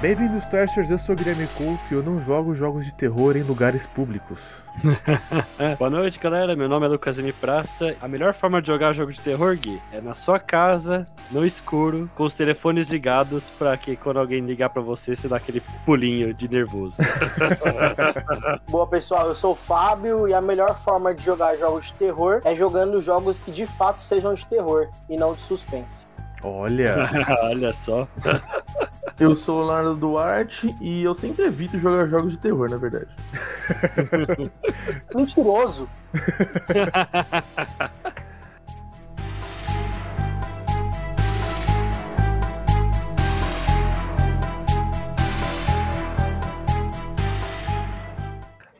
Bem-vindos, Trashers. Eu sou o Guilherme Couto e eu não jogo jogos de terror em lugares públicos. Boa noite, galera. Meu nome é Lucas M. Praça. A melhor forma de jogar jogo de terror, Gui, é na sua casa, no escuro, com os telefones ligados, pra que quando alguém ligar pra você, você dá aquele pulinho de nervoso. Boa, pessoal. Eu sou o Fábio e a melhor forma de jogar jogos de terror é jogando jogos que de fato sejam de terror e não de suspense. Olha, Olha só. Eu sou o Leonardo Duarte e eu sempre evito jogar jogos de terror, na verdade. Mentiroso.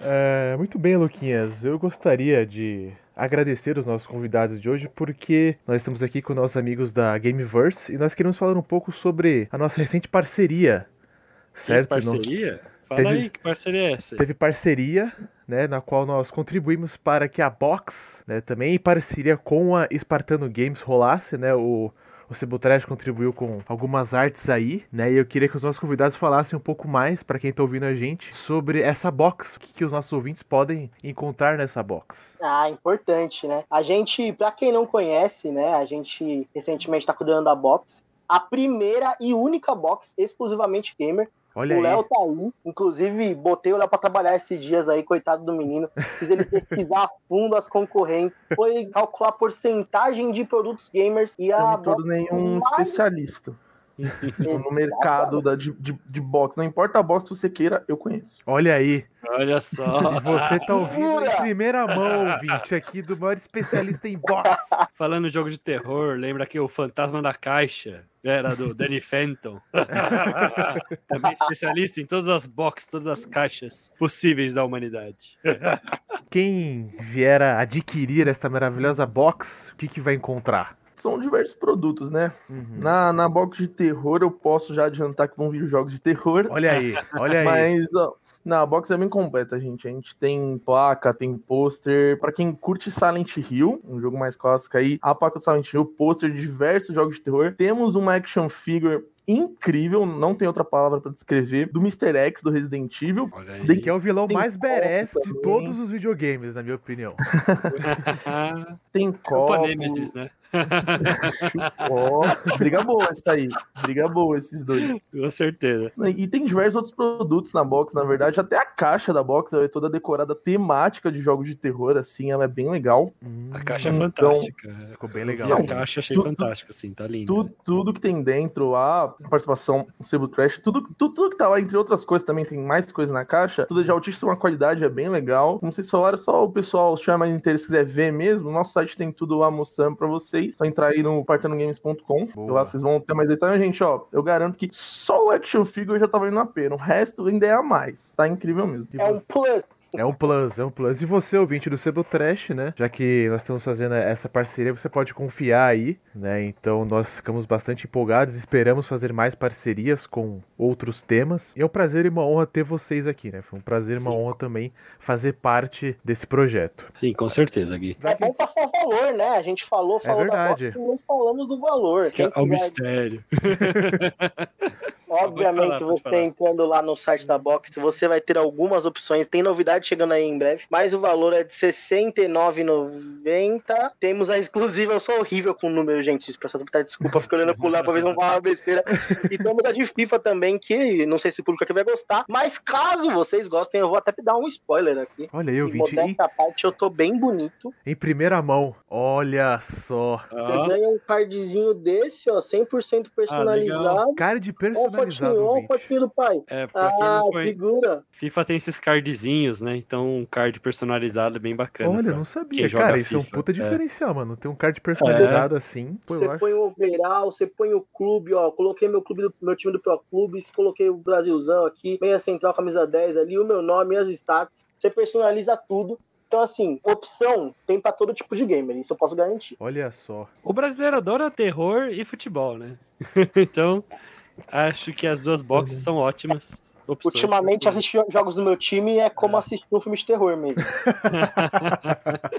É, muito bem, Luquinhas. Eu gostaria de agradecer os nossos convidados de hoje porque nós estamos aqui com nossos amigos da Gameverse e nós queremos falar um pouco sobre a nossa recente parceria, certo? Que parceria? Fala Teve- aí, que parceria é essa? Teve parceria, né, na qual nós contribuímos para que a Box, né, também em parceria com a Espartano Games rolasse, né, o o Cebutrash contribuiu com algumas artes aí, né? E eu queria que os nossos convidados falassem um pouco mais, para quem tá ouvindo a gente, sobre essa box. O que, que os nossos ouvintes podem encontrar nessa box. Ah, importante, né? A gente, pra quem não conhece, né? A gente recentemente tá cuidando da box. A primeira e única box exclusivamente gamer. Olha o aí. Léo tá aí. Inclusive, botei o Léo pra trabalhar esses dias aí, coitado do menino. Fiz ele pesquisar a fundo as concorrentes. Foi calcular a porcentagem de produtos gamers e Eu a não me torno nenhum mais- especialista no mercado da, de, de, de box. Não importa a box que você queira, eu conheço. Olha aí. Olha só. E você tá ouvindo em primeira mão, ouvinte, aqui do maior especialista em box. Falando em jogo de terror, lembra que o Fantasma da Caixa era do Danny Fenton. Também especialista em todas as boxes, todas as caixas possíveis da humanidade. Quem vier a adquirir esta maravilhosa box, o que, que vai encontrar? São diversos produtos, né? Uhum. Na, na box de terror, eu posso já adiantar que vão vir jogos de terror. Olha aí, olha aí. Mas, ó, não, a box é bem completa, gente. A gente tem placa, tem pôster. Pra quem curte Silent Hill, um jogo mais clássico aí, a placa do Silent Hill, pôster de diversos jogos de terror. Temos uma action figure incrível, não tem outra palavra pra descrever, do Mr. X do Resident Evil. Tem Que é o vilão Tem mais badass de todos os videogames, na minha opinião. Tem copo. Culpa Nemesis, né? Ó, briga boa essa aí. Briga boa esses dois. Com certeza. E tem diversos outros produtos na box, na verdade. Até a caixa da box é toda decorada temática de jogos de terror, assim, ela é bem legal. A caixa é Então, fantástica. Ficou bem legal. vi a caixa, achei tu- fantástico, assim, tá lindo. Tudo, tudo que tem dentro, a participação do Sebo Trash, tudo, tudo, tudo que tá lá, entre outras coisas, também tem mais coisa na caixa. Tudo de altíssima qualidade, é bem legal. Como vocês falaram, só o pessoal, se tiver mais interesse, quiser ver mesmo, nosso site tem tudo lá mostrando pra vocês. Só entrar aí no partanogames.com. Boa. Lá vocês vão ter mais detalhes. Gente, ó, eu garanto que só o action figure já tá valendo a pena. O resto ainda é a mais. Tá incrível mesmo. É um plus. É um plus, é um plus. E você, ouvinte do Sebo Trash, né? Já que nós estamos fazendo essa parceria, você pode confiar aí, né? Então nós ficamos bastante empolgados, esperamos fazer mais parcerias com outros temas. E é um prazer e uma honra ter vocês aqui, né? Foi um prazer e uma honra também fazer parte desse projeto. Sim, com certeza, Gui. É bom passar o valor, né? A gente falou, falou verdade. box não falamos do valor. Que é o mistério. Obviamente, falar, você entrando lá no site da Box, você vai ter algumas opções. Tem novidade chegando aí em breve, mas o valor é de R$ 69,90. Temos a exclusiva, eu sou horrível com número, gente. Isso, pessoal, tá desculpa, fico olhando pro lado pra ver se não falar uma besteira. E temos a de FIFA também, que não sei se o público aqui vai gostar, mas caso vocês gostem, eu vou até dar um spoiler aqui. Olha aí, E modéstia à parte, eu tô bem bonito. em primeira mão. Olha só. Você ganha um cardzinho desse, ó, 100% personalizado. Cara de Ó, o personalizado, fotinho, ó, fotinho do pai. é, Ah, conhece, segura. FIFA tem esses cardzinhos, né? Então, um card personalizado é bem bacana. Olha, pra não sabia. Cara, isso é um puta É. diferencial, mano. Ter um card personalizado assim, pô, eu Você acho. põe o overall, você põe o clube, ó. Coloquei meu clube do meu time do Pro Clubes, coloquei o Brasilzão aqui, meia central, camisa 10 ali, o meu nome, as stats. Você personaliza tudo. Então, assim, opção tem pra todo tipo de gamer, isso eu posso garantir. Olha só. O brasileiro adora terror e futebol, né? então, acho que as duas boxes são ótimas opções. Ultimamente, assistir jogos do meu time é como assistir um filme de terror mesmo.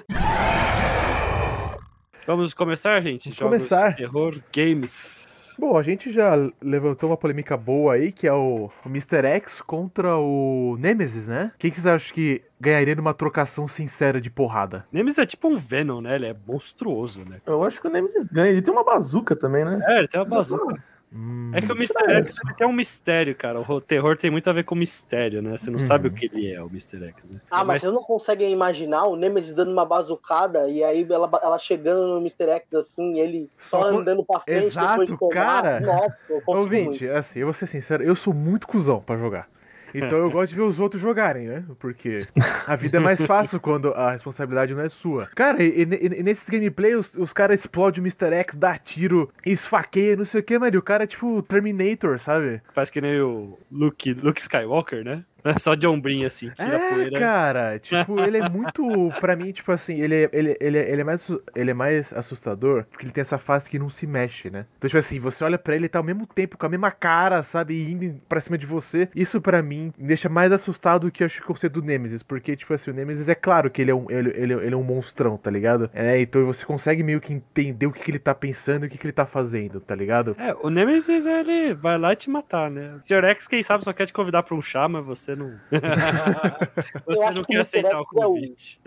Vamos começar, gente? Vamos Jogos começar. de terror, games. Bom, a gente já levantou uma polêmica boa aí, que é o, o Mr. X contra o Nemesis, né? Quem que vocês acham que ganharia numa trocação sincera de porrada? Nemesis é tipo um Venom, né? Ele é monstruoso, né? Eu acho que o Nemesis ganha. Ele tem uma bazuca também, né? É, ele tem uma bazuca. Hum, É que o Mr. X ele tem um mistério, cara. O terror tem muito a ver com mistério, né? Você não Uhum. sabe o que ele é, o Mr. X, né? Ah, mas vocês não conseguem imaginar o Nemesis dando uma bazucada e aí ela, ela chegando no Mr. X assim, e ele só, Só andando pra frente Exato, depois de tomar. cara. Nossa, eu consigo Ouvinte, assim, eu vou ser sincero, eu sou muito cuzão pra jogar. Então eu gosto de ver os outros jogarem, né? Porque a vida é mais fácil quando a responsabilidade não é sua. Cara, e, e- e nesses gameplay os, os caras explodem o Mr. X, dá tiro, esfaqueia, não sei o que, mas o cara é tipo Terminator, sabe? Faz que nem o Luke, Luke Skywalker, né? Só de ombrinho assim, tira a É, poeira. cara, tipo, ele é muito, pra mim, tipo assim, ele é, ele, ele, ele, é mais, ele é mais assustador, porque ele tem essa fase que não se mexe, né? Então, tipo assim, você olha pra ele, ele tá ao mesmo tempo, com a mesma cara, sabe, indo pra cima de você. Isso, pra mim, me deixa mais assustado do que eu acho que eu sei do Nemesis, porque, tipo assim, o Nemesis é claro que ele é um, ele, ele, ele é um monstrão, tá ligado? É, então você consegue meio que entender o que, que ele tá pensando e o que, que ele tá fazendo, tá ligado? É, o Nemesis, ele vai lá e te matar, né? O Sr. X, quem sabe, só quer te convidar pra um chá, mas você não. Eu você acho não que o quer Mr. aceitar o X é o- convite.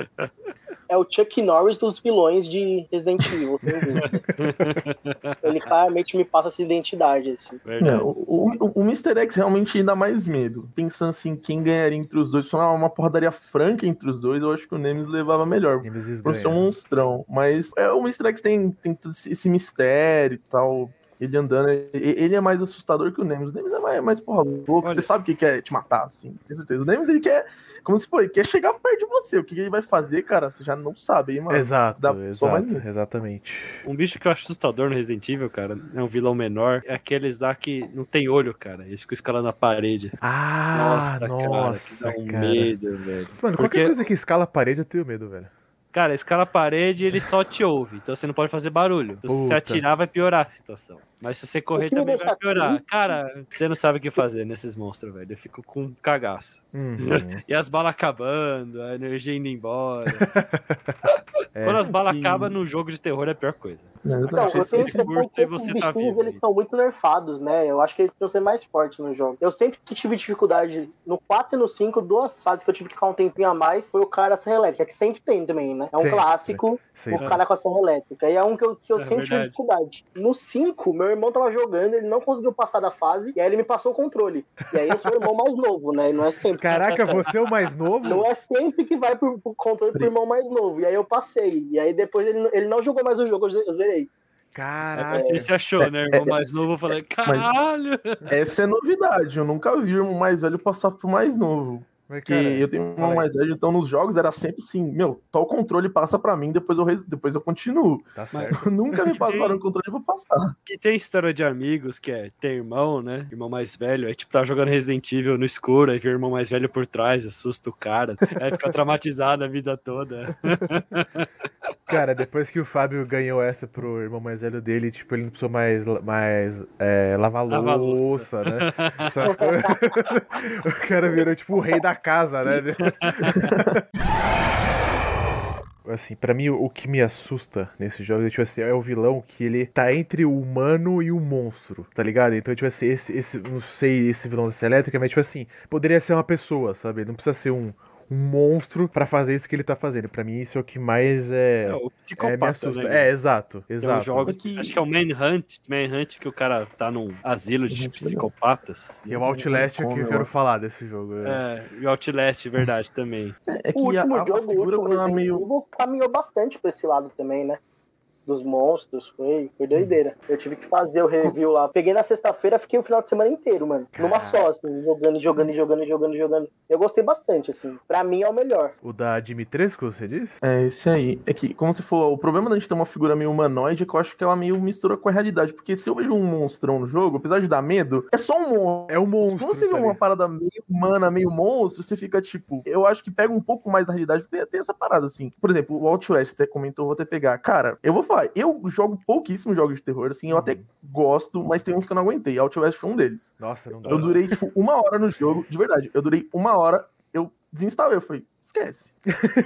É o Chuck Norris dos vilões de Resident Evil. Ele claramente me passa essa identidade, assim. É, o, o, o Mr. X realmente dá mais medo. Pensando assim, quem ganharia entre os dois, se fosse uma porradaria franca entre os dois, eu acho que o Nemesis levava melhor. Nemesis Por ser um monstrão. Mas é, o Mr. X tem, tem todo esse, esse mistério e tal. Ele andando, ele é mais assustador que o Nemesis. O Nemesis é mais, mais porra louca. Olha- Você sabe que quer te matar, assim, tem certeza. O Nemesis, ele quer, como se foi, quer chegar perto de você. O que ele vai fazer, cara, você já não sabe, hein, mano. Exato, dá exato, exatamente. Um bicho que eu acho assustador no Resident Evil, cara, é um vilão menor, é aqueles lá que não tem olho, cara. Eles ficam escalando a parede. Ah, nossa, nossa, cara, que dá um cara. medo, velho. Mano, Porque- qualquer coisa que escala a parede eu tenho medo, velho. Cara, escala a parede e ele só te ouve. Então você não pode fazer barulho. Então, se você atirar, vai piorar a situação. Mas se você correr também vai piorar. triste- Cara, você não sabe o que fazer nesses monstros, velho. Eu fico com cagaço. Uhum. E as balas acabando, a energia indo embora. É. Quando as balas que- acabam no jogo de terror é a pior coisa. Então, Exatamente. eu tenho a impressão que esses você tá bichinhos, vivo eles estão muito nerfados, né? Eu acho que eles precisam ser mais fortes no jogo. Eu sempre que tive dificuldade no 4 e no 5, duas fases que eu tive que ficar um tempinho a mais, foi o cara Serra Elétrica, que sempre tem também, né? É um Sempre. clássico, o cara com a Serra Elétrica. E é um que eu, que eu É sempre tive verdade. dificuldade. No 5, meu irmão tava jogando, ele não conseguiu passar da fase, e aí ele me passou o controle. E aí eu sou o irmão mais novo, né? E não é sempre. Caraca, você é o mais novo? Não é sempre que vai pro, pro controle pro irmão mais novo. E aí eu passei. E aí depois ele, ele não jogou mais o jogo, eu ze- eu zerei. Caraca. Você se achou, né, irmão mais novo? Eu falei, caralho! Essa é novidade. Eu nunca vi o irmão mais velho passar pro mais novo. Mas, Porque cara, eu tenho um irmão mais velho, então nos jogos era sempre assim: meu, tal controle passa pra mim, depois eu, depois eu continuo. Tá certo. nunca me passaram um controle pra passar. Que tem história de amigos que é ter irmão, né? Irmão mais velho. Aí, tipo, tá jogando Resident Evil no escuro, aí vê o irmão mais velho por trás, assusta o cara. Aí fica traumatizado a vida toda. Cara, depois que o Fábio ganhou essa pro irmão mais velho dele, tipo, ele não precisou mais, mais é, lavar Lavar louça, né? Essas coisas. o cara virou, tipo, o rei da casa, né? Assim, pra mim, o que me assusta nesse jogo tipo assim, é o vilão que ele tá entre o humano e o monstro, tá ligado? Então, tipo assim, esse, esse não sei esse vilão dessa elétrica, mas, tipo assim, poderia ser uma pessoa, sabe? Não precisa ser um, um monstro pra fazer isso que ele tá fazendo. Pra mim, isso é o que mais é. É, o É, me psicopata, assusta. né? É, exato, Tem exato. jogos, Que- acho que é o Manhunt, Manhunt que o cara tá num asilo de Manhunt, psicopatas. E é o Outlast que eu quero falar desse jogo. é. É, e o Outlast, verdade, também. É que O último a, a jogo, o figura ela Resident meio. Evil, caminhou bastante pra esse lado também, né? Dos monstros, foi, foi doideira. Eu tive que fazer o review lá. Peguei na sexta-feira, fiquei o final de semana inteiro, mano. Numa só, assim, jogando, jogando, jogando, jogando, jogando. Eu gostei bastante, assim. Pra mim é o melhor. O da Dimitrescu, você disse? É, esse aí. É que, como se for, o problema da gente ter uma figura meio humanoide é que eu acho que ela meio mistura com a realidade. Porque se eu vejo um monstrão no jogo, apesar de dar medo, é só um monstro. É um monstro. Quando você vê tá uma parada meio humana, meio monstro, você fica tipo. Eu acho que pega um pouco mais da realidade, porque tem essa parada assim. Por exemplo, o Outlast, você comentou, vou até pegar. Cara, eu vou falar, eu jogo pouquíssimos jogos de terror, assim, eu até gosto, mas tem uns que eu não aguentei. Outlast foi um deles. Nossa, não dá. Eu durei, tipo, uma hora no jogo, de verdade. Eu durei uma hora, eu desinstalei. Eu falei, esquece.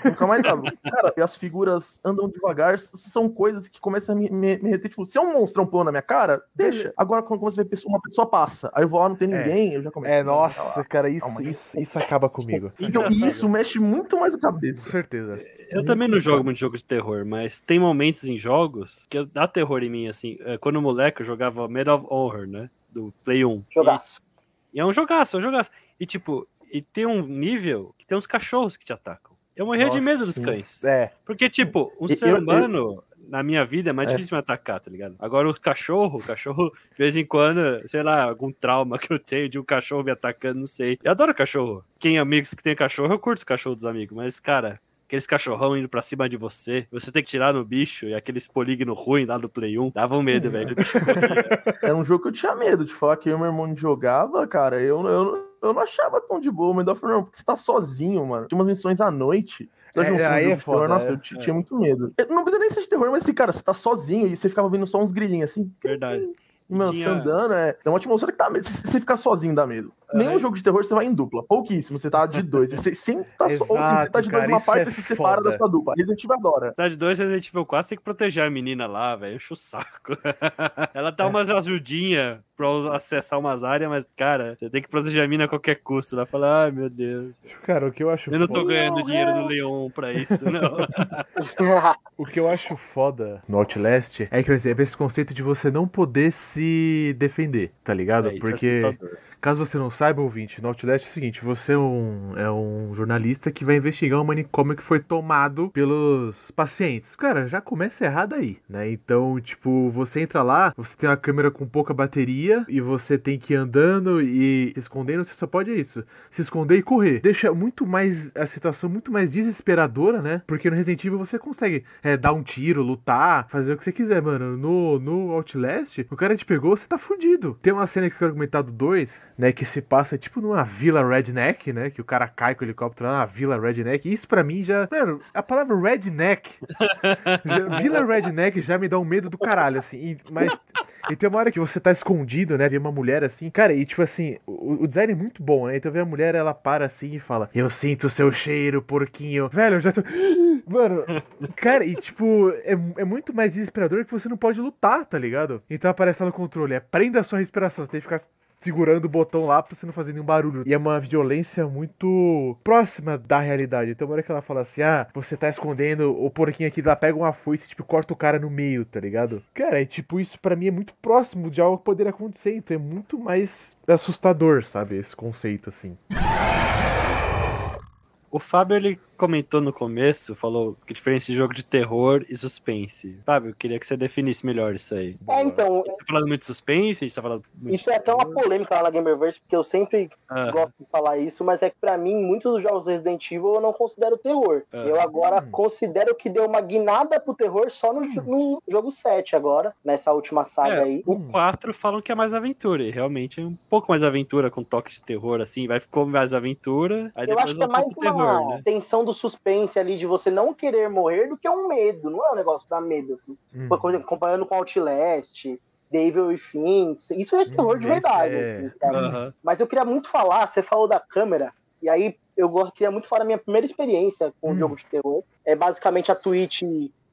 Nunca mais abro. Cara, e as figuras andam devagar, são coisas que começam a me, me, me reter. Tipo, se é um monstrão pulando na minha cara, deixa. Agora, quando você vê uma pessoa passa, aí eu vou lá, não tem É. ninguém, eu já começo. É, nossa, cara, isso, Calma isso, isso acaba comigo. Então, isso mexe muito mais a Com cabeça. certeza. Eu também não jogo muito jogo de terror, mas tem momentos em jogos que dá terror em mim, assim. É, Quando moleque eu jogava Medal of Honor, né? Do Play 1. Jogaço. E, e é um jogaço, é um jogaço. E tipo, e tem um nível que tem uns cachorros que te atacam. Eu morria de medo dos Nossa, cães. É, Porque, tipo, um Eu- ser eu- humano, na minha vida, é mais É. difícil me atacar, tá ligado? Agora, o cachorro, o cachorro, de vez em quando, sei lá, algum trauma que eu tenho de um cachorro me atacando, não sei. Eu adoro cachorro. Quem é amigos que tem cachorro, eu curto os cachorros dos amigos, mas, cara. Aqueles cachorrão indo pra cima de você, você tem que tirar no bicho, e aqueles polígono ruim lá do Play 1, dava um medo, velho. O bicho corria. Era um jogo que eu tinha medo de falar que eu e meu irmão jogava, cara. Eu, eu, eu não achava tão de boa, mas eu falei, não, porque você tá sozinho, mano. Tinha umas missões à noite. É, um aí é foda, Nossa, é. eu t- tinha muito medo. Eu- Não precisa nem ser de terror, mas assim, cara, você tá sozinho e você ficava vendo só uns grilinhos assim. Verdade. E, mano, Tinha- você andando, é, é uma atmosfera que dá medo. Se você ficar sozinho dá medo. Nenhum jogo de terror você vai em dupla. Pouquíssimo. Você tá de dois. Você sempre tá so... Ou assim, você tá de Exato, dois cara, isso parte, é você se separa da sua dupla. Resident Evil adora. Cidade 2, Resident Evil 4 tem que proteger a menina lá, velho. Enche o saco. Ela É. dá umas ajudinhas pra acessar umas áreas, mas, cara, você tem que proteger a mina a qualquer custo. Ela fala, ai meu Deus, cara, o que eu acho eu não tô foda- ganhando dinheiro no Leon pra isso, não. O que eu acho foda no Outlast é que, por exemplo, esse conceito de você não poder se defender, tá ligado? É, é Porque, assustador. Caso você não saiba, ouvinte, no Outlast é o seguinte: você é um, é um jornalista que vai investigar um manicômio que foi tomado pelos pacientes. Cara, já começa errado aí, né? Então, tipo, você entra lá, você tem uma câmera com pouca bateria e você tem que ir andando e se escondendo, você só pode isso. Se esconder e correr. Deixa muito mais a situação muito mais desesperadora, né? Porque no Resident Evil você consegue é, dar um tiro, lutar, fazer o que você quiser, mano. No, no Outlast, o cara te pegou, você tá fudido. Tem uma cena que eu quero comentar do 2, né? Que se passa tipo numa vila redneck, né? Que o cara cai com o helicóptero lá na vila redneck. Isso pra mim já. Mano, a palavra redneck. já- vila redneck já me dá um medo do caralho, assim. E- mas. E tem uma hora que você tá escondido, né? Vê uma mulher assim. Cara, e tipo assim, o, o design é muito bom, né? Então vê a mulher, ela para assim e fala: Eu sinto o seu cheiro, porquinho. Velho, eu já tô. Mano, cara, e tipo, é, é muito mais desesperador que você não pode lutar, tá ligado? Então aparece lá no controle: é prenda a sua respiração. Você tem que ficar segurando o botão lá pra você não fazer nenhum barulho. E é uma violência muito próxima da realidade. Então, uma hora que ela fala assim: ah, você tá escondendo o porquinho aqui, ela pega uma foice e, tipo, corta o cara no meio, tá ligado? Cara, é tipo, isso pra mim é muito próximo de algo que poderia acontecer. Então é muito mais assustador, sabe? Esse conceito, assim. O Fábio, ele comentou no começo, falou que diferença de jogo de terror e suspense. Fábio, eu queria que você definisse melhor isso aí. É, então, Tá falando muito de suspense? A gente tá falando muito isso é até uma polêmica lá na Gamerverse, porque eu sempre Ah, gosto de falar isso, mas é que pra mim, muitos dos jogos Resident Evil eu não considero terror. Ah. Eu agora Hum. considero que deu uma guinada pro terror só no, jo- no jogo 7 agora, nessa última saga é, aí. o 4 falam que é mais aventura, e realmente é um pouco mais aventura, com toques de terror, assim, vai ficou mais aventura, aí Eu depois acho que é mais pro uma terror, né? tensão do suspense ali, de você não querer morrer, do que um medo. Não é um negócio da medo, assim. Hum. Por exemplo, comparando com Outlast, The Evil Within, isso é terror de Hum, esse verdade. é- assim. Mas eu queria muito falar, você falou da câmera, e aí eu queria muito falar da minha primeira experiência com o Hum. jogo de terror. É basicamente a Twitch,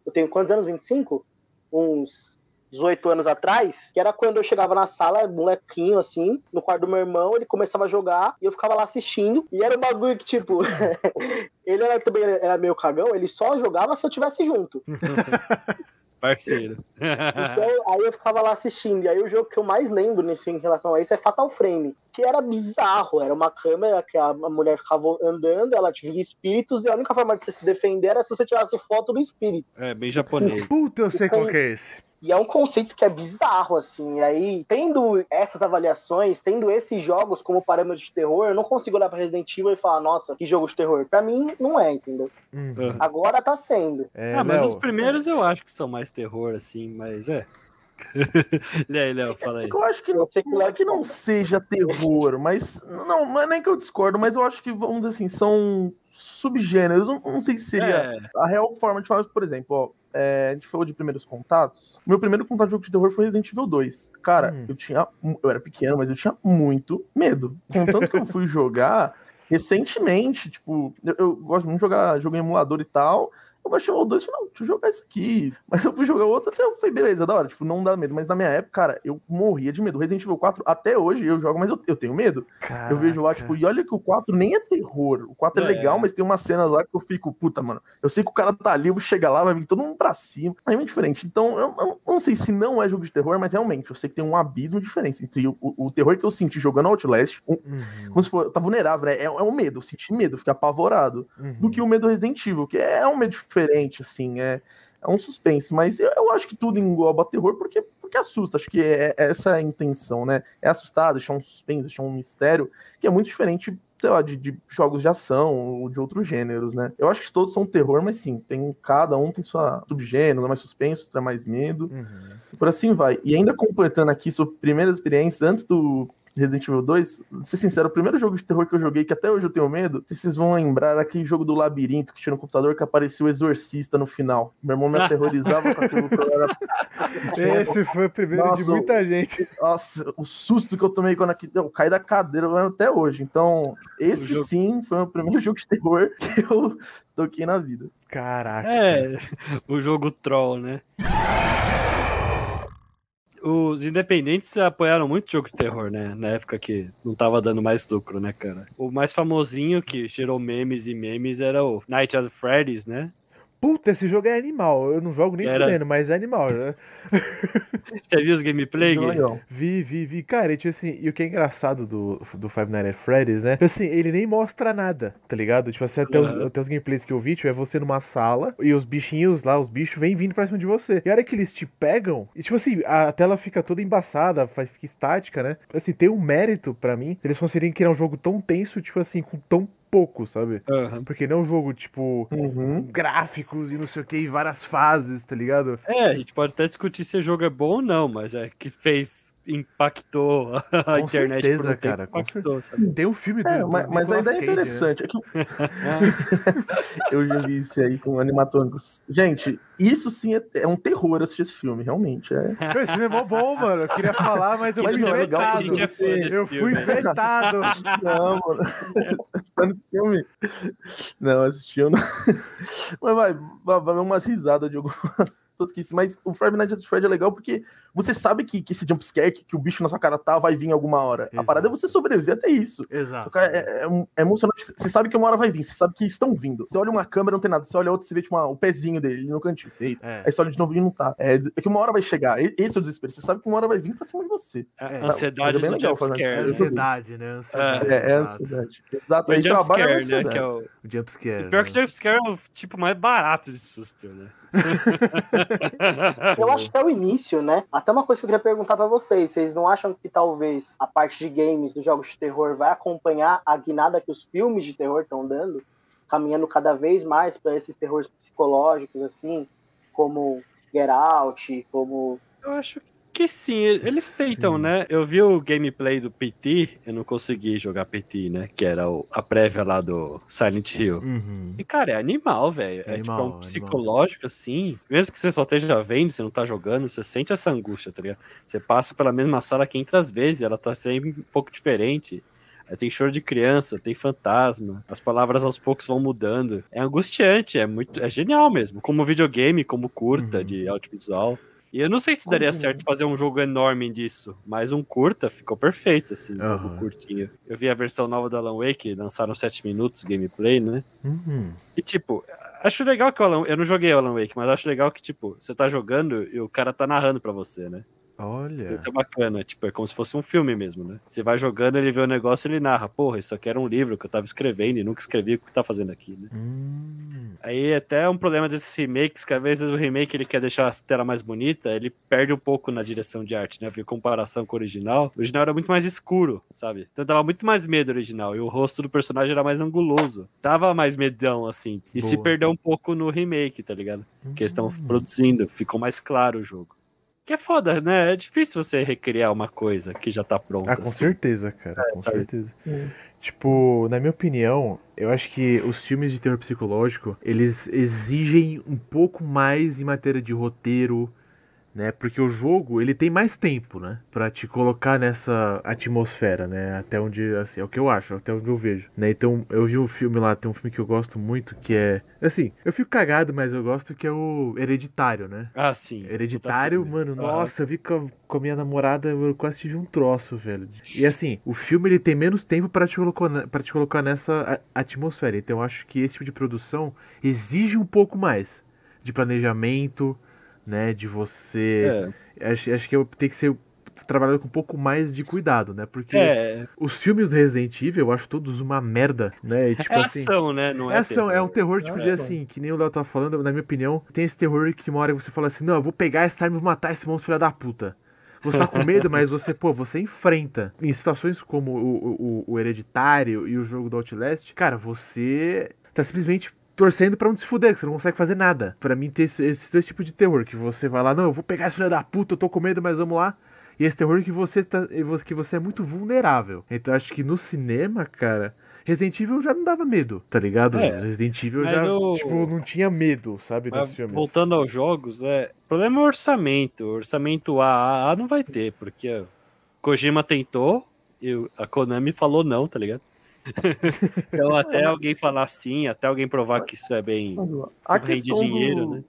eu tenho quantos anos? 25? Uns 18 anos atrás, que era quando eu chegava na sala, molequinho assim, no quarto do meu irmão, ele começava a jogar e eu ficava lá assistindo. E era um bagulho que, tipo, ele era, também era meio cagão, ele só jogava se eu tivesse junto. Parceiro. Então, aí eu ficava lá assistindo. E aí o jogo que eu mais lembro nesse, em relação a isso é Fatal Frame. Que era bizarro. Era uma câmera que a, a mulher ficava andando, ela via espíritos, e a única forma de você se defender era se você tirasse foto do espírito. é, bem japonês. Puta, eu sei qual que é esse. E é um conceito que é bizarro, assim. E aí, tendo essas avaliações, tendo esses jogos como parâmetro de terror, eu não consigo olhar pra Resident Evil e falar, nossa, que jogo de terror. Pra mim, não é, entendeu? Hum. Aham. Agora tá sendo. É, ah, mas Léo, os primeiros eu acho que são mais terror, assim, mas é. e aí, Léo, fala aí. Eu acho que não, sei que não é que não seja terror, mas. Não, não é nem que eu discordo, mas eu acho que, vamos dizer assim, são subgêneros. Não, não sei se seria É, a real forma de falar, por exemplo, ó. é, a gente falou de primeiros contatos. Meu primeiro contato de jogo de terror foi Resident Evil 2. Cara, Hum. eu tinha. Eu era pequeno, mas eu tinha muito medo. Contanto que eu fui jogar. recentemente, tipo, eu, eu gosto muito de jogar jogo em emulador e tal. Eu baixei o 2 e falei, não, deixa eu jogar isso aqui. Mas eu fui jogar outro, assim, eu falei, beleza, da hora, tipo, não dá medo. Mas na minha época, cara, eu morria de medo. Resident Evil 4, até hoje eu jogo, mas eu, eu tenho medo. Caraca. Eu vejo lá, tipo, e olha que o 4 nem é terror. O 4 é, É. legal, mas tem umas cenas lá que eu fico, puta, mano. Eu sei que o cara tá ali, eu vou chegar lá, vai vir todo mundo pra cima. É muito diferente. Então, eu, eu não sei se não é jogo de terror, mas realmente, eu sei que tem um abismo de diferença entre o, o- o terror que eu senti jogando Outlast, um- Uhum, como se for, tá vulnerável, né? É, é um medo, eu senti medo, eu fiquei apavorado uhum. do que o medo Resident Evil, que é um medo diferente, assim, é, é um suspense, mas eu, eu acho que tudo engloba terror porque, porque assusta, acho que é, é essa a intenção, né? É assustar, deixar um suspense, deixar um mistério, que é muito diferente, sei lá, de, de jogos de ação ou de outros gêneros, né? Eu acho que todos são terror, mas sim, tem cada um tem sua subgênero, é mais suspense, outro é mais medo, Uhum. e por assim vai. E ainda completando aqui sua primeira experiência, antes do Resident Evil 2, ser sincero, o primeiro jogo de terror que eu joguei, que até hoje eu tenho medo, vocês vão lembrar, aquele jogo do labirinto que tinha no computador que aparecia o exorcista no final. Meu irmão me aterrorizava com aquilo que eu era. Esse foi o primeiro de Nossa, muita gente. Nossa, o susto que eu tomei quando aqui, eu caí da cadeira eu até hoje. Então, esse jogo- sim foi o primeiro jogo de terror que eu toquei na vida. Caraca. É, o jogo troll, né? Os independentes apoiaram muito jogo de terror, né? Na época que não tava dando mais lucro, né, cara? O mais famosinho que gerou memes e memes era o Night of Freddy's, né? Puta, esse jogo é animal. Eu não jogo nem Era- fudendo, mas é animal. Né? Você viu os gameplay? Legal. Vi, vi, vi. Cara, e, tipo assim, e o que é engraçado do, do Five Nights at Freddy's, né? Tipo assim, ele nem mostra nada, tá ligado? Tipo assim, até, os, Aham. até os gameplays que eu vi, tipo, é você numa sala e os bichinhos lá, os bichos, vêm vindo pra cima de você. E a hora que eles te pegam, e tipo assim, a tela fica toda embaçada, faz- fica estática, né? Assim, tem um mérito pra mim eles conseguirem criar um jogo tão tenso, tipo assim, com tão pouco, sabe? Aham. Porque não é um jogo, tipo, Uhum. gráficos e não sei o que, e várias fases, tá ligado? É, a gente pode até discutir se o jogo é bom ou não, mas é que fez. Impactou a Com internet certeza, cara, impactou, sabe? Tem um filme do, É, do mas, mas a Nicolas ideia é né? interessante. É que eu já vi isso aí com animatônicos. Gente, isso sim é, é um terror assistir esse filme, realmente. É. Esse filme é mó bom, mano. Eu queria falar, mas eu Mas fui é que vetado. é Eu fui vetado. Não, mano. Nesse filme? Não, assistiu não. Mas vai, vai, vai umas risadas de algumas tosquices. Mas o Five Nights at Freddy é legal porque você sabe que, que esse jumpscare, que, que o bicho na sua cara tá, vai vir alguma hora. A Exato. parada é você sobreviver até isso. Exato. Que É, é, é emocionante. Você sabe que uma hora vai vir, você sabe que estão vindo. Você olha uma câmera, não tem nada. Você olha outra, você vê tipo, uma- o pezinho dele no cantinho. Você, eita. É. Aí você olha de novo e não tá. É, é que uma hora vai chegar. Esse é o desespero. Você sabe que uma hora vai vir pra cima de você. A É, ansiedade mas é do legal, jumpscare. É né? ansiedade, né? Ansiedade. É, é exato. ansiedade. Exato. O Aí trabalha na jumpscare, né? Que é ansiedade. o... O jumpscare. Pior que né? jumpscare é o tipo mais barato de susto, né? Eu acho que é o início, né? Até uma coisa que eu queria perguntar pra vocês: vocês não acham que talvez a parte de games, dos jogos de terror, vai acompanhar a guinada que os filmes de terror estão dando? Caminhando cada vez mais pra esses terrores psicológicos, assim, como Get Out, como. Eu acho que sim, eles Sim. tentam, né? Eu vi o gameplay do PT, eu não consegui jogar PT, né? Que era o- a prévia lá do Silent Hill. Uhum. E, cara, é animal, velho. É, tipo, é um animal. psicológico, assim. Mesmo que você só esteja vendo, você não tá jogando, você sente essa angústia, tá ligado? Você passa pela mesma sala 500 vezes, ela tá sempre um pouco diferente. Aí tem choro de criança, tem fantasma, as palavras aos poucos vão mudando. É angustiante, é muito. É genial mesmo. Como videogame, como curta Uhum. de audiovisual. E eu não sei se daria certo fazer um jogo enorme disso, mas um curta ficou perfeito, assim, um jogo curtinho. Eu vi a versão nova do Alan Wake, lançaram 7 minutos gameplay, né? Uhum. E tipo, acho legal que o Alan. Eu não joguei o Alan Wake, mas acho legal que, tipo, você tá jogando e o cara tá narrando pra você, né? Olha. Isso é bacana, tipo, é como se fosse um filme mesmo, né? Você vai jogando, ele vê o negócio e ele narra, porra, isso aqui era um livro que eu tava escrevendo e nunca escrevi o que tá fazendo aqui, né? Hum. Aí até é um problema desses remakes, que às vezes o remake ele quer deixar a tela mais bonita, ele perde um pouco na direção de arte, né? Em comparação com o original. O original era muito mais escuro, sabe? Então dava muito mais medo o original. E o rosto do personagem era mais anguloso. Dava mais medão, assim. E se Boa. perdeu um pouco no remake, tá ligado? Que eles estão Hum. produzindo, ficou mais claro o jogo. Que é foda, né? É difícil você recriar uma coisa que já tá pronta. Ah, com assim. certeza, cara. com sabe? certeza. Hum. Tipo, na minha opinião, eu acho que os filmes de terror psicológico, eles exigem um pouco mais em matéria de roteiro, né? Porque o jogo, ele tem mais tempo, né? Pra te colocar nessa atmosfera, né? Até onde, assim, é o que eu acho, até onde eu vejo, né? Então, eu vi um filme lá, tem um filme que eu gosto muito, que é... Assim, eu fico cagado, mas eu gosto que é o Hereditário, né? Ah, sim. Hereditário, mano, nossa, eu vi com a, com a minha namorada, eu quase tive um troço, velho. E assim, o filme ele tem menos tempo pra te colocar, para te colocar nessa atmosfera. Então eu acho que esse tipo de produção exige um pouco mais de planejamento, né? De você. É, Acho, acho que eu tem que ser trabalhado com um pouco mais de cuidado, né? Porque é, os filmes do Resident Evil eu acho todos uma merda, né? E, tipo é assim. ação, né? Não é, É ação, é um terror, tipo, É de assim, que nem o Léo tá falando, na minha opinião, tem esse terror que uma hora você fala assim, não, eu vou pegar essa arma e vou matar esse monstro filho da puta. Você tá com medo, mas você, pô, você enfrenta. Em situações como o, o, o Hereditário e o jogo do Outlast, cara, você tá simplesmente torcendo pra não se fuder, que você não consegue fazer nada. Pra mim, ter esse, esse dois tipos de terror, que você vai lá, não, eu vou pegar esse filho da puta, eu tô com medo, mas vamos lá. E esse terror que você, tá, que você é muito vulnerável. Então, acho que no cinema, cara, Resident Evil já não dava medo, tá ligado? É, Resident Evil já, eu- tipo, não tinha medo, sabe, Mas filmes. voltando aos jogos, é. O problema é o orçamento. O orçamento AAA não vai ter, porque Kojima tentou e a Konami falou não, tá ligado? então até alguém falar sim, até alguém provar que isso é bem. Isso a rende dinheiro, do... né?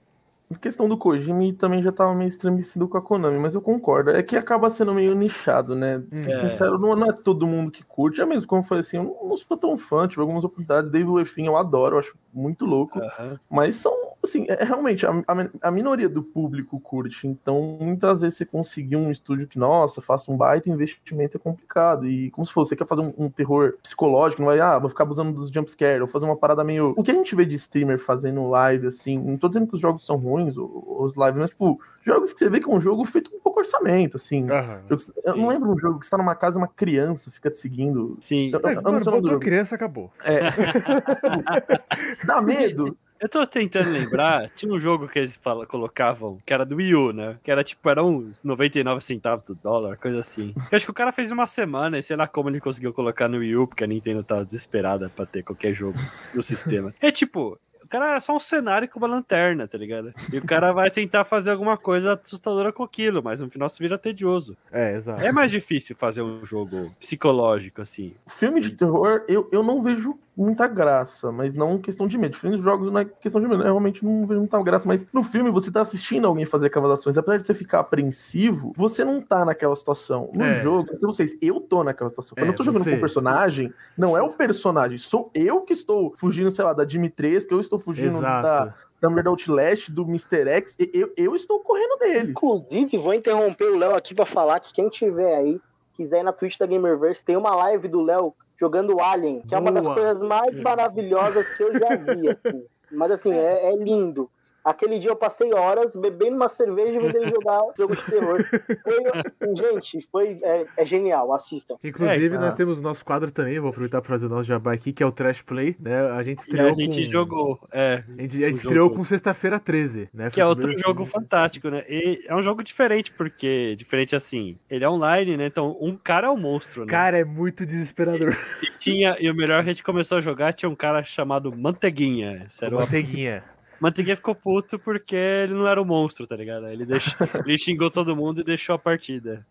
A questão do Kojima também já tava meio estremecido com a Konami, mas eu concordo. É que acaba sendo meio nichado, né? Ser É. sincero, não, não é todo mundo que curte. É mesmo como eu falei assim, eu não, sou tão fã, tive algumas oportunidades. David Lefin eu adoro, eu acho muito louco. Mas são, assim, é, realmente, a, a, a minoria do público curte. Então, muitas vezes você conseguir um estúdio que, nossa, faça um baita investimento é complicado. E como se fosse, você quer fazer um, um terror psicológico, não vai, ah, vou ficar abusando dos jumpscares, ou fazer uma parada meio. O que a gente vê de streamer fazendo live, assim, não tô dizendo que os jogos são ruins, ou- os lives, mas, tipo, jogos que você vê que é um jogo feito com pouco orçamento, assim. Jogos- eu não lembro um jogo que você tá numa casa e uma criança fica te seguindo. Sim. Eu- É, eu não nome do botou criança, acabou. É. Dá medo. Eu tô tentando lembrar, tinha um jogo que eles fala, colocavam, que era do Wii U, né? Que era tipo, era uns 99 centavos do dólar, coisa assim. Eu acho que o cara fez uma semana e sei lá como ele conseguiu colocar no Wii U, porque a Nintendo tava desesperada pra ter qualquer jogo no sistema. É tipo, o cara é só um cenário com uma lanterna, tá ligado? E o cara vai tentar fazer alguma coisa assustadora com aquilo, mas no final se vira tedioso. É, exato. É mais difícil fazer um jogo psicológico, assim. Filme de terror, eu, eu não vejo muita graça, mas não questão de medo. Diferente dos jogos, não é questão de medo. Eu realmente não vejo muita graça, mas no filme você tá assistindo alguém fazer aquelas ações. Apesar de você ficar apreensivo, você não tá naquela situação. No É. jogo, sei vocês, eu tô naquela situação. Quando É, eu tô jogando você- com o personagem, não é o personagem, sou eu que estou fugindo, sei lá, da Dimitrescu, eu estou fugindo da, Exato. da mulher da Outlast, do Mr. X, eu, eu estou correndo dele. Inclusive, vou interromper o Léo aqui pra falar que quem tiver aí, quiser ir na Twitch da Gamerverse, tem uma live do Léo jogando Alien, que é uma das Boa. coisas mais maravilhosas que eu já vi. assim. Mas assim, é, é lindo. Aquele dia eu passei horas bebendo uma cerveja e vendo ele jogar jogo de terror. Foi- gente, foi é, é genial, assistam. Inclusive, É, nós ah. temos o nosso quadro também, vou aproveitar para fazer o nosso jabá aqui, que é o Trash Play, né? A gente E estreou a gente com... jogou, é. A gente, a gente estreou com Sexta-feira 13, né? Que Foi é o outro jogo filme. fantástico, né? E é um jogo diferente, porque. Diferente assim. Ele é online, né? Então, um cara é o monstro, né? Cara, é muito desesperador. E, tinha, e o melhor, a gente começou a jogar, tinha um cara chamado Manteiguinha. Esse era o- Manteiguinha. Manteiguinha ficou puto porque ele não era o monstro, tá ligado? Ele, deixou, ele xingou todo mundo e deixou a partida.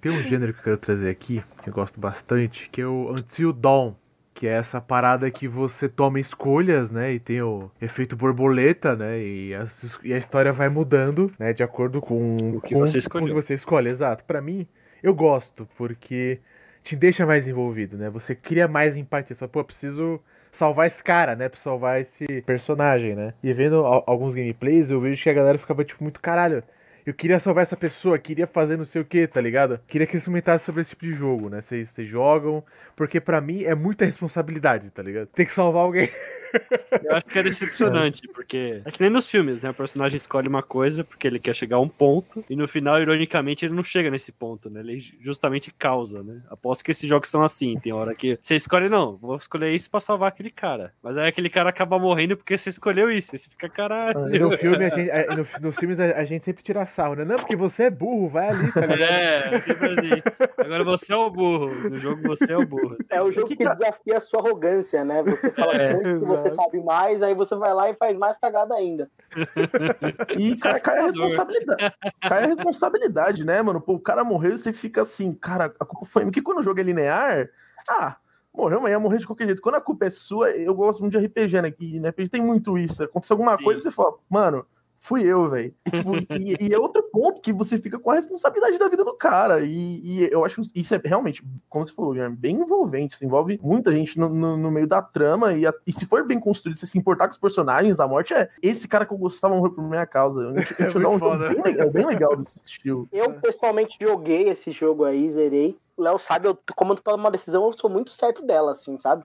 Tem um gênero que eu quero trazer aqui, que eu gosto bastante, que é o Until Dawn. Que é essa parada que você toma escolhas, né? E tem o efeito borboleta, né? E a, e a história vai mudando, né? De acordo com O que com- você com o que você escolhe. Exato. Pra mim, eu gosto, porque te deixa mais envolvido, né? Você cria mais empatia. Você fala, pô, preciso salvar esse cara, né? Pra salvar esse personagem, né? E vendo al- alguns gameplays, eu vejo que a galera ficava, tipo, muito caralho. Eu queria salvar essa pessoa, queria fazer não sei o que, tá ligado? Queria que eles comentassem sobre esse tipo de jogo, né? Vocês jogam, porque pra mim é muita responsabilidade, tá ligado? Tem que salvar alguém. Eu acho que é decepcionante, porque. É que nem nos filmes, né? O personagem escolhe uma coisa porque ele quer chegar a um ponto, e no final, ironicamente, ele não chega nesse ponto, né? Ele justamente causa, né? Aposto que esses jogos são assim. Tem hora que você escolhe, não, vou escolher isso pra salvar aquele cara. Mas aí aquele cara acaba morrendo porque você escolheu isso. Aí você fica, caralho. E no filme, a gente, a- no- nos filmes, a, a gente sempre tira sarro, né? Não, porque você é burro, vai ali, tá ligado? É, sempre assim. Agora você é o burro. No jogo você é o burro. É o jogo que, que desafia a sua arrogância, né? Você fala É, muito que você sabe mais, aí você vai lá e faz mais cagada ainda. E cai, cai a responsabilidade. Cai a responsabilidade, né, mano? Pô, o cara morreu e você fica assim, cara, a culpa foi. Porque quando o jogo é linear, ah, morreu, mas ia morrer de qualquer jeito. Quando a culpa é sua, eu gosto muito de RPG, né? Que RPG tem muito isso. Aconteceu alguma Sim. coisa você fala, mano. Fui eu, velho. E, tipo, e, e é outro ponto que você fica com a responsabilidade da vida do cara. E, e eu acho isso é realmente, como você falou, Guilherme, bem envolvente. Se envolve muita gente no, no- no meio da trama. E, a- e se for bem construído, você se importar com os personagens, a morte é esse cara que eu gostava morrer por minha causa. Gente, a gente É um foda. bem, legal- bem legal desse estilo. Eu pessoalmente joguei esse jogo aí, zerei. O Léo sabe, eu, quando eu tomo uma decisão, eu sou muito certo dela, assim, sabe?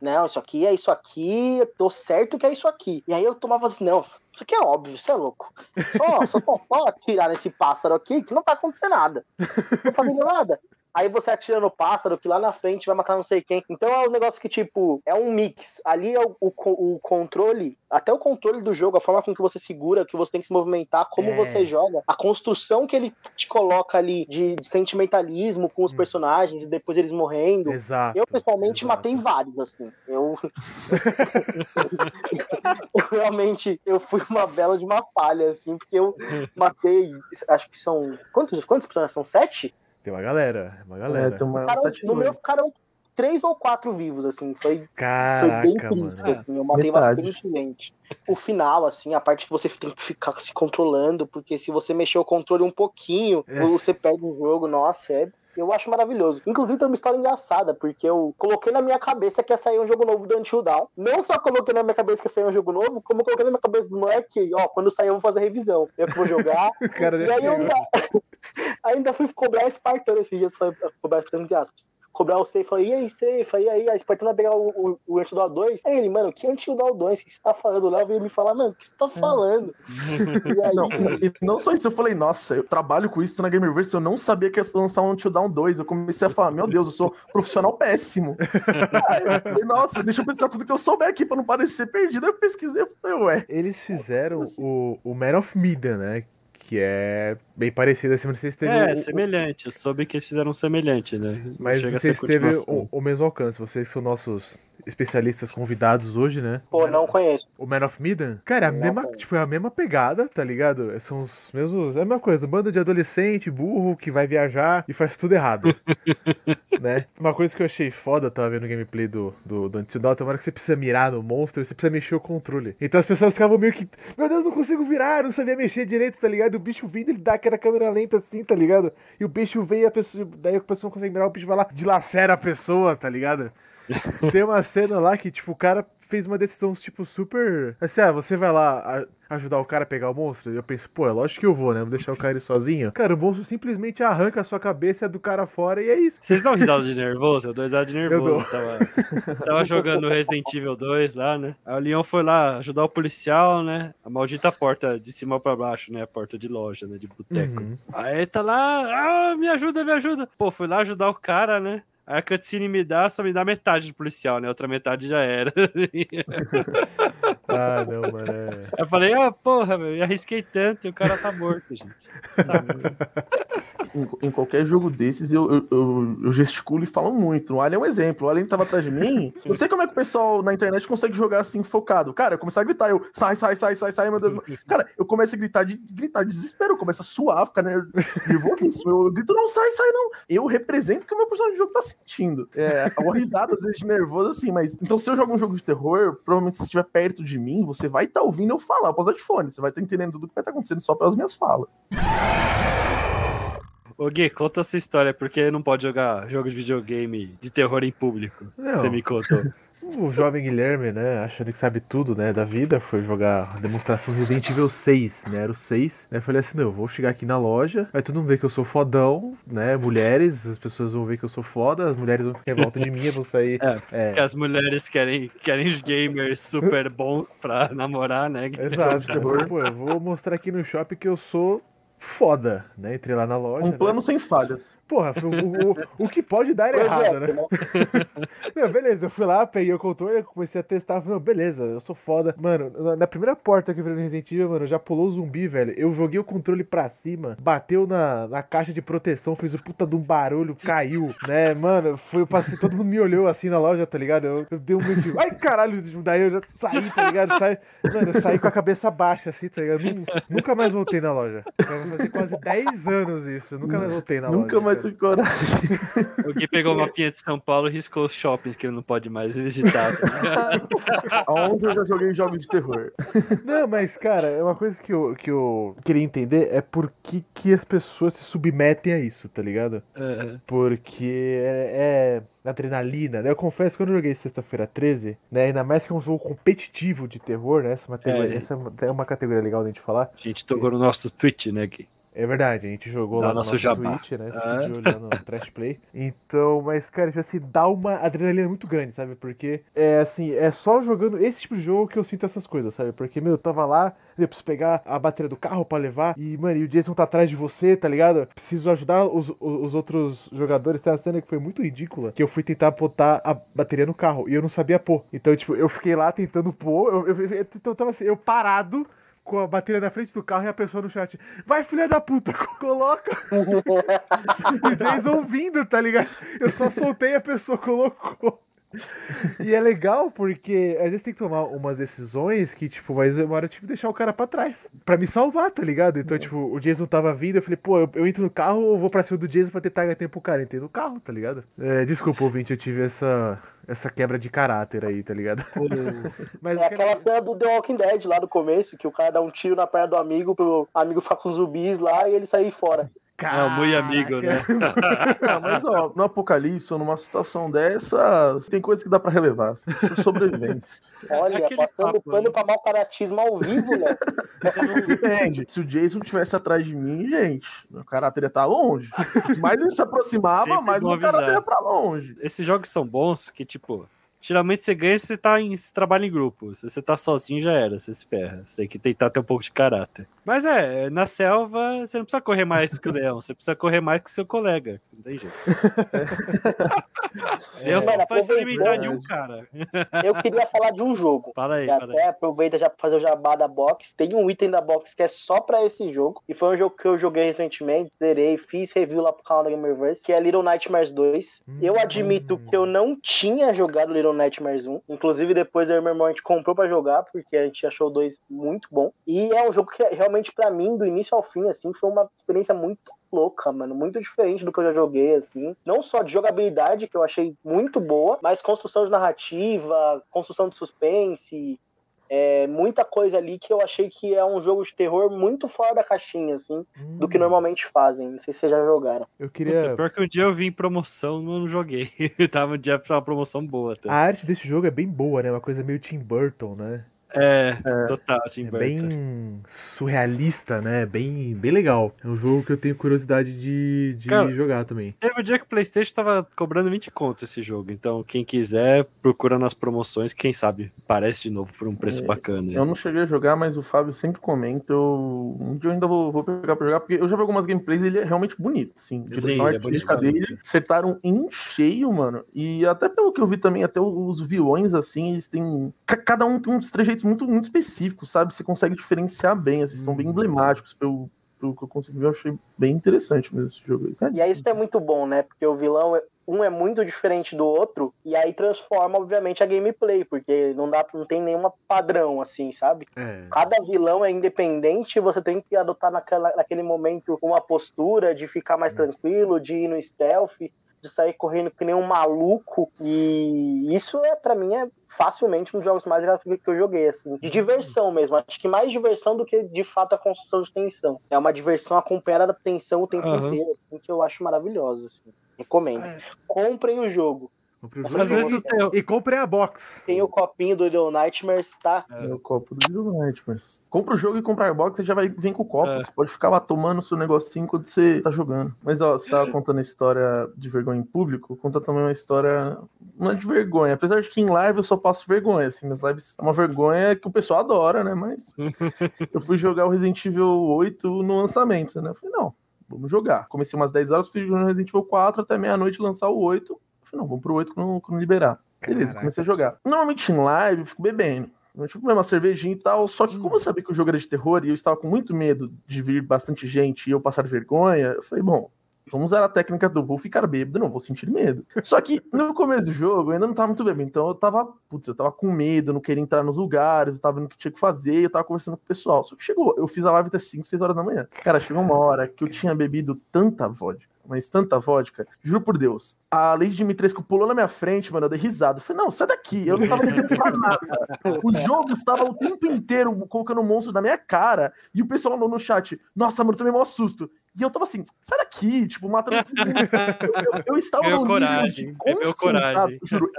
Não, isso aqui é isso aqui, eu tô certo que é isso aqui. E aí eu tomava assim, não, isso aqui é óbvio, você é louco. Só, só, só, atirar nesse pássaro aqui que não vai acontecer nada. Não tá fazendo nada. Aí você atira no pássaro que lá na frente vai matar não sei quem. Então é um negócio que, tipo, é um mix. Ali é o, o, o controle, até o controle do jogo, a forma com que você segura, que você tem que se movimentar, como É. você joga, a construção que ele te coloca ali de, de sentimentalismo com os Hum. personagens e depois eles morrendo. Exato. Eu, pessoalmente, exato. matei vários, assim. Eu... eu realmente, eu fui uma bela de uma falha, assim, porque eu matei, acho que são... Quantos, quantos personagens? São sete? Tem uma galera, uma É, galera. tem uma, Ficaram- no meu ficaram três ou quatro vivos, assim. Foi, foi Caraca, bem mano. crítico, assim. Eu matei Metade. bastante gente. O final, assim, a parte que você tem que ficar se controlando, porque se você mexer o controle um pouquinho, É. você perde o jogo. Nossa, é. Eu acho maravilhoso. Inclusive, tem uma história engraçada, porque eu coloquei na minha cabeça que ia sair um jogo novo do Until Dawn. Não só coloquei na minha cabeça que ia sair um jogo novo, como eu coloquei na minha cabeça dos moleques, ó, quando sair eu vou fazer revisão. Eu que vou jogar. Cara E aí eu ainda, ainda fui cobrar Espartano esses dias, foi cobrar Espartano entre aspas. Cobrar o Safe, falei, e aí, Safe, e aí, a Espartano vai pegar o, o, o Antidote 2. Aí ele, mano, que Antidote 2? O que você tá falando? O Léo veio me falar, mano, o que você tá falando? E aí, Não, e não só isso, eu falei, nossa, eu trabalho com isso na Gamerverse, eu não sabia que ia lançar um Until Dawn 2. Eu comecei a falar, meu Deus, eu sou profissional péssimo. Aí eu falei, nossa, deixa eu pesquisar tudo que eu souber aqui pra não parecer perdido. Aí eu pesquisei, eu falei, ué. Eles fizeram o, o Man of Medan, né? Que é bem parecido assim, mas vocês teve É, o- semelhante. Eu soube que eles fizeram semelhante, né? Mas chega vocês teve o, o mesmo alcance, vocês são nossos especialistas convidados hoje, né? pô, não conheço. O Man of Medan, cara, é a Não mesma, conheço. tipo, é a mesma pegada, tá ligado? São os mesmos, é a mesma coisa, um bando de adolescente, burro, que vai viajar e faz tudo errado, né? Uma coisa que eu achei foda, tava vendo o gameplay do, do, do Until Dawn, tem uma hora que você precisa mirar no monstro e você precisa mexer o controle. Então as pessoas ficavam meio que, meu Deus, não consigo virar, não sabia mexer direito, tá ligado? E o bicho vindo, ele dá aquela câmera lenta assim, tá ligado? E o bicho vem e a pessoa, daí a pessoa não consegue mirar, o bicho vai lá, dilacera a pessoa, tá ligado? Tem uma cena lá que, tipo, o cara fez uma decisão, tipo, super. Assim, ah, você vai lá ajudar o cara a pegar o monstro? E eu penso, pô, é lógico que eu vou, né? Vou deixar o cara ir sozinho. Cara, o monstro simplesmente arranca a sua cabeça do cara fora e é isso. Vocês dão risada de nervoso? Eu dou risada de nervoso. Tava, tava jogando Resident Evil 2 lá, né? Aí o Leon foi lá ajudar o policial, né? A maldita porta de cima pra baixo, né? A porta de loja, né? De boteco. Uhum. Aí tá lá, ah, me ajuda, me ajuda. Pô, fui lá ajudar o cara, né? Aí a cutscene me dá, só me dá metade do policial, né? Outra metade já era. Ah, não, mano. É... Eu falei, ah, porra, meu, eu arrisquei tanto e o cara tá morto, gente. Sabe? Em, em qualquer jogo desses, eu, eu, eu, eu gesticulo e falo muito. O Alien é um exemplo. O Alien tava atrás de mim. Eu sei como é que o pessoal na internet consegue jogar assim, focado. Cara, eu começar a gritar, eu sai, sai, sai, sai, sai, meu Deus. Cara, eu começo a gritar de gritar de desespero, eu começo a suar, ficar ner- nervosíssimo. Eu grito, não, sai, sai, não. Eu represento o que o meu personagem de jogo tá sentindo. É, uma risada, às vezes, de nervoso, assim, mas. Então, se eu jogo um jogo de terror, provavelmente se estiver perto de mim, você vai estar ouvindo eu falar. Eu posso dar de fone, você vai estar entendendo tudo que vai estar acontecendo só pelas minhas falas. Ô Gui, conta essa história, porque não pode jogar jogo de videogame de terror em público. Não. Você me contou. O jovem Guilherme, né, achando que sabe tudo, né, da vida, foi jogar a demonstração Resident Evil 6, né, era o 6, né, eu falei assim, não, eu vou chegar aqui na loja, aí todo mundo vê que eu sou fodão, né, mulheres, as pessoas vão ver que eu sou foda, as mulheres vão ficar em volta de mim, eu vou sair, É, é, as mulheres querem, querem os gamers super bons pra namorar, né? exato, eu vou, pô, eu vou mostrar aqui no shopping que eu sou foda, né? Entrei lá na loja. Um né? plano sem falhas. Porra, o, o, o que pode dar errado, né? Não, beleza, eu fui lá, peguei o controle, comecei a testar, falei, não, beleza, eu sou foda. Mano, na, na primeira porta que eu vi no Resident Evil, mano, já pulou o zumbi, velho. Eu joguei o controle pra cima, bateu na, na caixa de proteção, fez o puta de um barulho, caiu, né? Mano, foi, eu passei, todo mundo me olhou assim na loja, tá ligado? Eu, eu dei um meio de, ai caralho, daí eu já saí, tá ligado? Saí, mano, eu saí com a cabeça baixa, assim, tá ligado? Nunca, nunca mais voltei na loja. Vai fazer quase 10 anos isso, eu nunca mais voltei na Nunca loja. mais tive coragem. O Gui pegou uma mapinha de São Paulo e riscou os shoppings que ele não pode mais visitar. tá? Aonde eu já joguei jogos de terror. Não, mas, cara, é uma coisa que eu, que eu queria entender é por que, que as pessoas se submetem a isso, tá ligado? É, Porque é, é adrenalina, né? Eu confesso que quando eu joguei sexta-feira 13, né? Ainda mais que é um jogo competitivo de terror, né? Essa, categoria, É. essa é uma- é uma categoria legal da gente falar. a gente tocou no nosso Twitch, né, Gui? É verdade, a gente jogou Dá lá no nosso nosso. Twitch, né? Fica Ah. de olho no Trash Play. Então, mas, cara, tipo assim, dá uma adrenalina muito grande, sabe? Porque é assim, é só jogando esse tipo de jogo que eu sinto essas coisas, sabe? Porque, meu, eu tava lá, eu preciso pegar a bateria do carro pra levar, e, mano, e o Jason tá atrás de você, tá ligado? Preciso ajudar os, os, os outros jogadores. Tem uma cena que foi muito ridícula, que eu fui tentar botar a bateria no carro, e eu não sabia pôr. Então, tipo, eu fiquei lá tentando pôr, eu, eu, eu, eu tava assim, eu parado com a bateria na frente do carro e a pessoa no chat. Vai, filha da puta, coloca. e o Jason vindo, tá ligado? Eu só soltei e a pessoa colocou. E é legal porque às vezes tem que tomar umas decisões que, tipo, mas uma hora eu tive que deixar o cara pra trás. Pra me salvar, tá ligado? Então, tipo, o Jason tava vindo, eu falei, pô, eu, eu entro no carro ou vou pra cima do Jason pra tentar ganhar tempo pro cara? Entrei no carro, tá ligado? É, desculpa, ouvinte, eu tive essa, essa quebra de caráter aí, tá ligado? Mas É aquela cena do The Walking Dead lá do começo, que o cara dá um tiro na perna do amigo pro amigo ficar com zumbis lá e ele sair fora. É o muito amigo, né? Ah, mas ó, no apocalipse ou numa situação dessa, tem coisas que dá pra relevar. Isso é sobrevivência. Olha, Aquele passando papo, pano né? pra mau caratismo ao vivo, né? Depende. Se o Jason tivesse atrás de mim, gente, meu caráter ia estar longe. Quanto mais ele se aproximava, Sempre mais meu caráter ia pra longe. Esses jogos são bons que, tipo, geralmente você ganha se você tá em se trabalha em grupo. Se você tá sozinho, já era, você se ferra. Você tem que tentar ter um pouco de caráter. Mas é, na selva, você não precisa correr mais que o leão, você precisa correr mais que seu colega. Não tem jeito. leão só vai se alimentar de um cara. Eu queria falar de um jogo. Fala aí, fala aí. até aproveita já pra fazer o jabá da box. Tem um item da box que é só pra esse jogo. E foi um jogo que eu joguei recentemente, zerei, fiz review lá pro canal da Gamerverse, que é Little Nightmares 2. Eu admito que eu não tinha jogado Little Nightmares 1. Inclusive, depois eu e meu irmão a gente comprou pra jogar, porque a gente achou o 2 muito bom. E é um jogo que realmente, pra mim, do início ao fim, assim, foi uma experiência muito louca, mano. Muito diferente do que eu já joguei, assim. Não só de jogabilidade, que eu achei muito boa, mas construção de narrativa, construção de suspense. É, muita coisa ali que eu achei que é um jogo de terror muito fora da caixinha, assim, do que Hum, normalmente fazem. Não sei se vocês já jogaram. Eu Puta, queria. pior que um dia eu vi em promoção, não joguei. Tava um dia pra uma promoção boa até. A arte desse jogo é bem boa, né? Uma coisa meio Tim Burton, né? É, total, Tim É Burton. bem surrealista, né? Bem, bem legal. É um jogo que eu tenho curiosidade de, de Cara, jogar também. Teve um dia que o PlayStation tava cobrando 20 conto esse jogo. Então, quem quiser, procura nas promoções. Quem sabe parece de novo por um preço É, bacana. Eu não cheguei a jogar, mas o Fábio sempre comenta. Eu... Um dia eu ainda vou, vou pegar pra jogar, porque eu já vi algumas gameplays e ele é realmente bonito, sim. A direção é artística bonito, dele acertaram em cheio, mano. E até pelo que eu vi também, até os vilões, assim, eles têm. ca- Cada um tem uns trejeitos muito, muito específicos, sabe? Você consegue diferenciar bem, assim, são bem Uhum. emblemáticos. Pelo, pelo que eu consegui ver, eu achei bem interessante mesmo esse jogo aí. E aí isso é muito bom, né? Porque o vilão, é- um é muito diferente do outro, e aí transforma, obviamente, a gameplay, porque não dá, não tem nenhuma padrão, assim, sabe? É. Cada vilão é independente, você tem que adotar naquela, naquele momento uma postura de ficar mais tranquilo, de ir no stealth, de sair correndo que nem um maluco. E isso é, para mim, é facilmente um dos jogos mais legais que eu joguei, assim. De diversão mesmo. Acho que mais diversão do que de fato a construção de tensão. É uma diversão acompanhada da tensão o tempo Aham. inteiro, assim, que eu acho maravilhosa, assim. Recomendo. É. Comprem o jogo. Comprei o jogo Às vezes o teu. E comprei a box. Tem o copinho do Little Nightmares, tá? É o copo do Little Nightmares. Compra o jogo e compra a box, você já vai vir com o copo. É. Você pode ficar lá tomando seu negocinho quando você tá jogando. Mas ó, você tava contando a história de vergonha em público, conta também uma história não é de vergonha. Apesar de que em live eu só passo vergonha, assim, nas lives é uma vergonha que o pessoal adora, né? Mas eu fui jogar o Resident Evil 8 no lançamento, né? Eu falei, não, vamos jogar. Comecei umas 10 horas, fui jogando Resident Evil 4 até meia-noite lançar o 8. Eu falei, não, vamos pro 8 quando, quando liberar. Beleza, Caraca. comecei a jogar. Normalmente em live eu fico bebendo. Eu, tipo, uma cervejinha e tal. Só que, como eu sabia que o jogo era de terror e eu estava com muito medo de vir bastante gente e eu passar vergonha, eu falei, bom, vamos usar a técnica do vou ficar bêbado, não vou sentir medo. Só que no começo do jogo eu ainda não tava muito bêbado, então eu tava, putz, eu tava com medo, não queria entrar nos lugares, eu tava vendo o que tinha que fazer, eu tava conversando com o pessoal. Só que chegou, eu fiz a live até 5, 6 horas da manhã. Cara, chegou uma hora que eu tinha bebido tanta vodka mas tanta vodka, juro por Deus. A Lady Dimitrescu pulou na minha frente, mano, eu dei risada. Eu falei, não, sai daqui, eu não tava pra nada. O jogo estava o tempo inteiro colocando monstros na minha cara, e o pessoal no, no chat, nossa, mano, eu tomei maior susto. E eu tava assim, sai daqui, tipo, matando. Eu, eu, eu estava num coragem, nível de ganhou concentrado, coragem. Juro.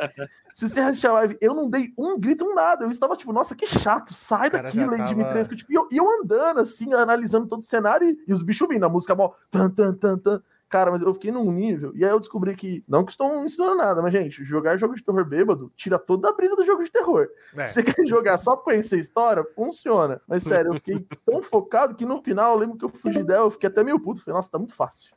Se você assistir a live, eu não dei um grito, um nada. Eu estava tipo, nossa, que chato, sai cara daqui, Lady tava- Dimitrescu. Tipo, e eu, eu andando, assim, analisando todo o cenário e, e os bichos vindo, a música mó tan, tan, tan, tan. Cara, mas eu fiquei num nível, e aí eu descobri que, não que estou ensinando nada, mas, gente, jogar jogo de terror bêbado tira toda a brisa do jogo de terror. É. Se você quer jogar só pra conhecer a história, funciona. Mas sério, eu fiquei tão focado que no final, eu lembro que eu fugi dela, eu fiquei até meio puto. Falei, nossa, tá muito fácil.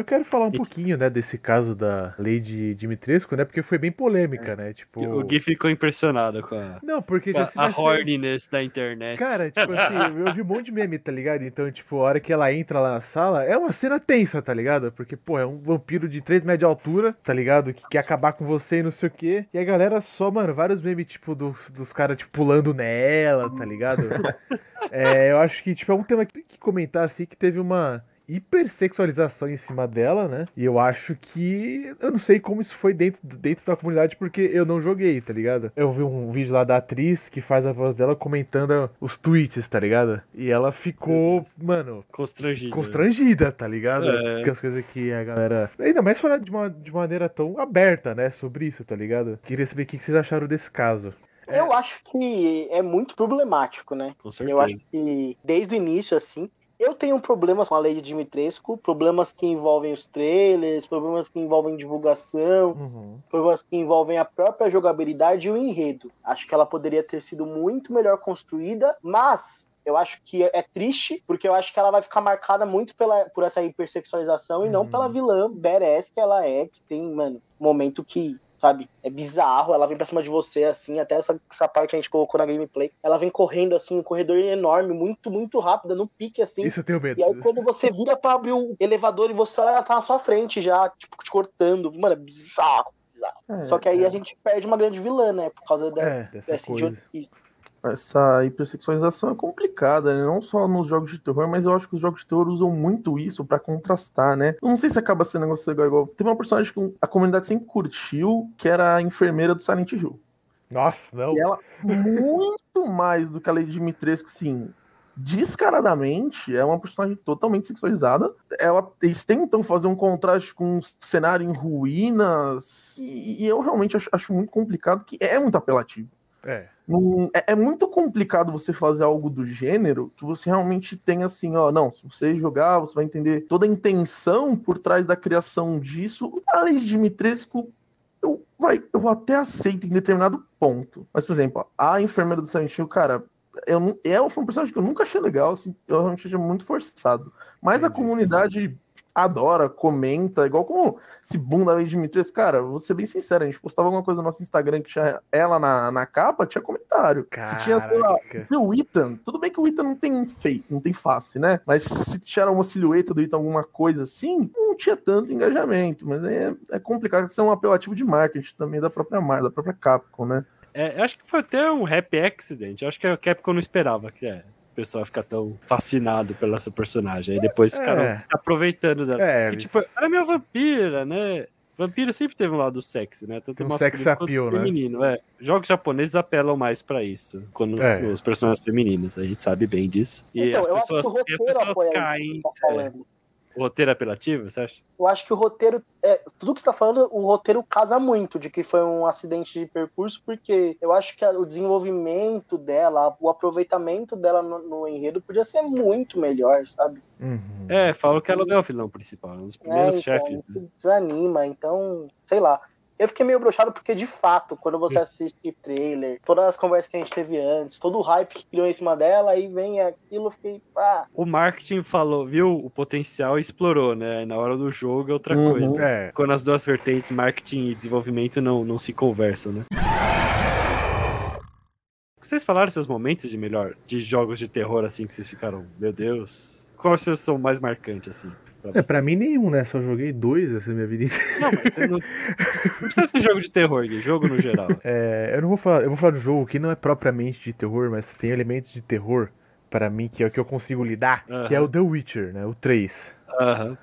Eu quero falar um pouquinho, né, desse caso da Lady Dimitrescu, né, porque foi bem polêmica, né, tipo... O Gui ficou impressionado com a, Não, porque já se a ser- horniness da internet. Cara, tipo assim, eu vi um monte de meme, tá ligado? Então, tipo, a hora que ela entra lá na sala, é uma cena tensa, tá ligado? Porque, pô, é um vampiro de 3 metros de altura, tá ligado? Que quer acabar com você e não sei o quê. E a galera só, mano, vários memes, tipo, do- dos caras, tipo, pulando nela, tá ligado? É, eu acho que, tipo, é um tema que tem que comentar, assim, que teve uma hipersexualização em cima dela, né? E eu acho que. Eu não sei como isso foi dentro, dentro da comunidade, porque eu não joguei, tá ligado? Eu vi um vídeo lá da atriz que faz a voz dela comentando os tweets, tá ligado? E ela ficou, mano, Constrangido. constrangida, tá ligado? É. Com as coisas que a galera. Ainda mais falar de, uma, de maneira tão aberta, né? Sobre isso, tá ligado? Queria saber o que que vocês acharam desse caso. Eu acho que é muito problemático, né? Com certeza. Eu acho que desde o início, assim, eu tenho problemas com a lei de Dimitrescu, problemas que envolvem os trailers, problemas que envolvem divulgação, Uhum. problemas que envolvem a própria jogabilidade e o enredo. Acho que ela poderia ter sido muito melhor construída, mas eu acho que é triste, porque eu acho que ela vai ficar marcada muito pela, por essa hipersexualização e não Uhum. pela vilã badass que ela é, que tem, mano, momento que. Sabe, é bizarro, ela vem pra cima de você, assim, até essa, essa parte a gente colocou na gameplay. Ela vem correndo, assim, um corredor enorme, muito, muito rápida, no pique, assim. Isso eu tenho medo. E aí, quando você vira pra abrir o elevador e você olha, ela tá na sua frente já, tipo, te cortando. Mano, é bizarro, bizarro. É, Só que aí é. a gente perde uma grande vilã, né? Por causa da, É, dessa dessa coisa. idiotice. Essa hipersexualização é complicada, né? Não só nos jogos de terror, mas eu acho que os jogos de terror usam muito isso pra contrastar, né? Eu não sei se acaba sendo um negócio igual, igual. Teve uma personagem que a comunidade sempre curtiu, que era a enfermeira do Silent Hill. Nossa, não. E ela, muito mais do que a Lady Dimitrescu, sim, descaradamente, é uma personagem totalmente sexualizada. Ela, eles tentam fazer um contraste com um cenário em ruínas, e, e eu realmente acho, acho muito complicado, que é muito apelativo. É. Não- é, é muito complicado você fazer algo do gênero que você realmente tem assim, ó, não, se você jogar, você vai entender toda a intenção por trás da criação disso. A Lady Dimitrescu, eu, vai, eu até aceito em determinado ponto. Mas, por exemplo, a enfermeira do Silent Hill, cara, eu, é foi um personagem que eu nunca achei legal, assim, eu realmente achei muito forçado. Mas a Entendi. comunidade adora, comenta, igual como esse boom da Lady Dimitrescu, cara, vou ser bem sincero, a gente postava alguma coisa no nosso Instagram que tinha ela na, na capa, tinha comentário. Se tinha, sei lá, Caraca. o Ethan, tudo bem que o Ethan não tem feito, não tem face, né? Mas se tinha uma silhueta do Ethan, alguma coisa assim, não tinha tanto engajamento. Mas é, é complicado ser um apelativo de marketing também da própria marca, da própria Capcom, né? É, eu acho que foi até um happy accident. Acho que a Capcom não esperava que é, o pessoal ficar tão fascinado pela essa personagem. Aí depois ficaram É. aproveitando dela. É, Porque, tipo, ela é meio vampira, né? Vampiro sempre teve um lado sexy, né? Tanto Um sex appeal, né? feminino. É. Jogos japoneses apelam mais pra isso, quando É. os personagens femininos. A gente sabe bem disso. E Então, as eu acho que pessoas, o e as pessoas caem. tá. O roteiro é apelativo, você acha? Eu acho que o roteiro. É, tudo que você tá falando, o roteiro casa muito de que foi um acidente de percurso, porque eu acho que a, o desenvolvimento dela, o aproveitamento dela no, no, enredo podia ser muito melhor, sabe? Uhum. É, falam que ela não é o vilão principal, um dos primeiros é, então, chefes. Né? Desanima, então, sei lá. Eu fiquei meio broxado porque, de fato, quando você assiste trailer, todas as conversas que a gente teve antes, todo o hype que criou em cima dela, aí vem aquilo, eu fiquei. Ah. O marketing falou, viu o potencial e explorou, né? Na hora do jogo é outra uhum. coisa. É. Quando as duas vertentes, marketing e desenvolvimento, não, não se conversam, né? Vocês falaram seus momentos de melhor, de jogos de terror, assim, que vocês ficaram, meu Deus. Quais são mais marcantes, assim? Pra é, pra mim nenhum, né? Só joguei dois essa minha vida inteira. Não, mas você não... não precisa ser jogo de terror, Gui, jogo no geral. É, eu não vou falar, eu vou falar do jogo que não é propriamente de terror, mas tem elementos de terror para mim que é o que eu consigo lidar, uh -huh. que é o The Witcher, né? O 3. Aham. Uh -huh.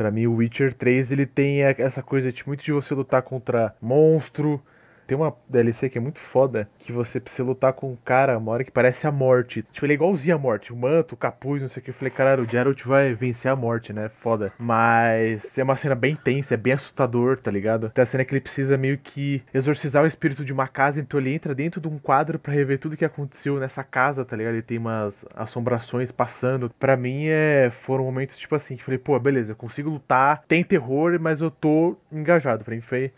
Pra mim, o Witcher 3 ele tem essa coisa de muito de você lutar contra monstro, tem uma DLC que é muito foda, que você precisa lutar com um cara, uma hora que parece a morte. Tipo, ele é igualzinho a morte. O manto, o capuz, não sei o que. Eu falei, caralho, o Geralt vai vencer a morte, né? Foda. Mas é uma cena bem tensa, é bem assustador, tá ligado? Tem a cena que ele precisa meio que exorcizar o espírito de uma casa, então ele entra dentro de um quadro para rever tudo que aconteceu nessa casa, tá ligado? Ele tem umas assombrações passando. Para mim, é... foram momentos tipo assim, que falei, pô, beleza, eu consigo lutar, tem terror, mas eu tô engajado. Pra mim foi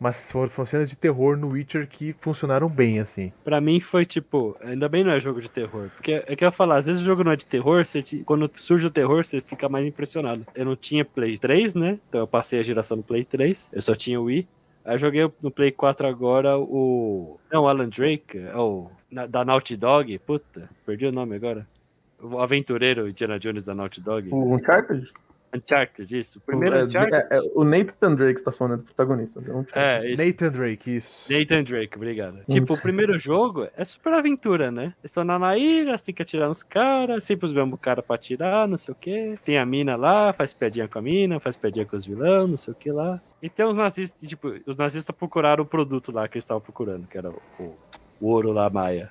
mas foram, foram cenas de terror no Witcher que funcionaram bem, assim. Para mim foi tipo, ainda bem não é jogo de terror. Porque é que eu ia falar, às vezes o jogo não é de terror, você te, quando surge o terror, você fica mais impressionado. Eu não tinha Play 3, né? Então eu passei a geração do Play 3, eu só tinha o Wii. Aí eu joguei no Play 4 agora o. Não, o Alan Drake, é o. Da Naughty Dog, puta, perdi o nome agora. O aventureiro Indiana Jones da Naughty Dog. O Uncharted? Uncharted, isso. O primeiro é, Uncharted. É, é, o Nathan Drake está falando do protagonista. É, é, isso. Nathan Drake, isso. Nathan Drake, obrigado. Hum. Tipo, o primeiro jogo é super aventura, né? É só na ilha, assim que atirar nos caras, sempre os mesmos caras pra atirar, não sei o quê. Tem a mina lá, faz piadinha com a mina, faz piadinha com os vilão, não sei o que lá. E tem os nazistas, tipo, os nazistas procuraram o produto lá que eles estavam procurando, que era o, o, o ouro lá, maia.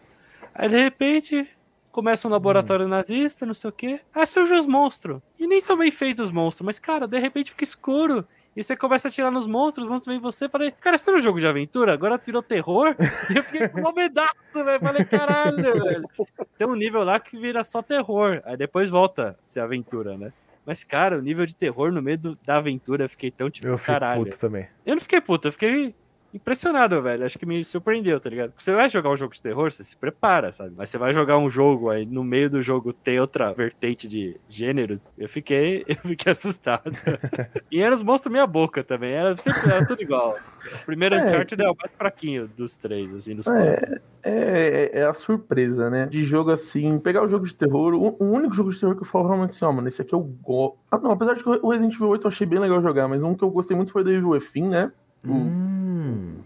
Aí, de repente, começa um laboratório hum. nazista, não sei o quê. Aí surgem os monstros. E nem são bem feitos os monstros, mas, cara, de repente fica escuro. E você começa a atirar nos monstros, os monstros vêm você. Falei, cara, isso não é um jogo de aventura? Agora virou terror? E eu fiquei com um pedaço, velho. Falei, caralho, velho. Tem um nível lá que vira só terror. Aí depois volta a ser aventura, né? Mas, cara, o nível de terror no meio do, da aventura, eu fiquei tão tipo, eu caralho. Eu fiquei puto também. Eu não fiquei puto, eu fiquei impressionado, velho. Acho que me surpreendeu, tá ligado? Você vai jogar um jogo de terror, você se prepara, sabe? Mas você vai jogar um jogo aí no meio do jogo tem outra vertente de gênero, eu fiquei, eu fiquei assustado. e eram os monstros meia boca também, era sempre era tudo igual. O primeiro é, Uncharted é o mais fraquinho dos três, assim, dos é, quatro. É, é, a surpresa, né? De jogo assim, pegar o jogo de terror, o, o único jogo de terror que eu falo realmente assim, ó, mano, esse aqui eu gosto. Ah, não, apesar de que o Resident Evil 8 eu achei bem legal jogar, mas um que eu gostei muito foi o Evil Within, né? O, hum.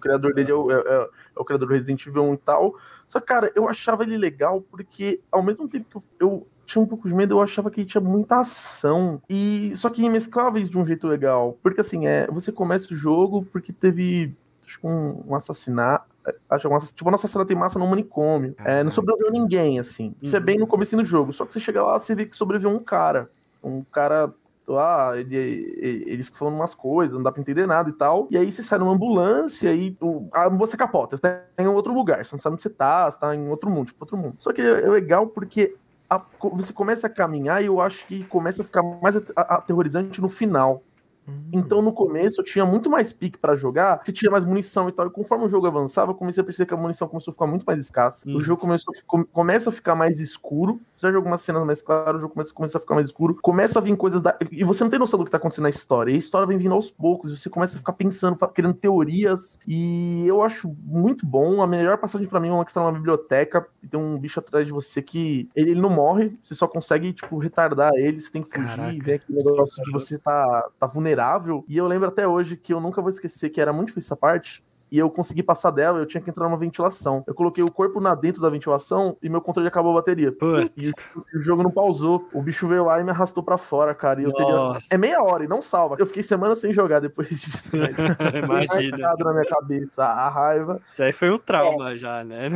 O, criador dele é o, é, é, é o, criador do Resident Evil 1 e tal. Só que, cara, eu achava ele legal porque, ao mesmo tempo que eu, eu tinha um pouco de medo, eu achava que ele tinha muita ação. E só que mesclava isso de um jeito legal. Porque assim, é, você começa o jogo porque teve acho, um, um assassinato. Acho um, tipo, um assassinato em massa no manicômio. É, não sobreviveu ninguém, assim. Isso é bem no começo do jogo. Só que você chega lá, você vê que sobreviveu um cara. Um cara ah, ele, ele, ele, fica falando umas coisas, não dá pra entender nada e tal. E aí você sai numa ambulância e a ambulância capota, você tá em outro lugar, você não sabe onde você tá, você tá em outro mundo, tipo, outro mundo. Só que é legal porque a, você começa a caminhar e eu acho que começa a ficar mais aterrorizante no final. Hum. Então, no começo, eu tinha muito mais pique para jogar, você tinha mais munição e tal. E conforme o jogo avançava, eu comecei a perceber que a munição começou a ficar muito mais escassa. Hum. O jogo começou, começa a ficar mais escuro. Você já jogou algumas cenas mais claras, o jogo começa, começa a ficar mais escuro. Começa a vir coisas da. E você não tem noção do que tá acontecendo na história. E a história vem vindo aos poucos. E você começa a ficar pensando, criando teorias. E eu acho muito bom. A melhor passagem para mim é uma que está numa biblioteca e tem um bicho atrás de você que ele, ele não morre, você só consegue, tipo, retardar ele. Você tem que fugir Caraca. e ver aquele negócio de você tá, tá vulnerável vulnerável. E eu lembro até hoje que eu nunca vou esquecer que era muito difícil essa parte. e eu consegui passar dela, eu tinha que entrar numa ventilação. Eu coloquei o corpo na dentro da ventilação e meu controle acabou a bateria. Putz. E o, jogo não pausou. O bicho veio lá e me arrastou pra fora, cara. E eu teria. É meia hora e não salva. Eu fiquei semana sem jogar depois disso, velho. Imagina. Na minha cabeça. A raiva Isso aí foi um trauma já, né?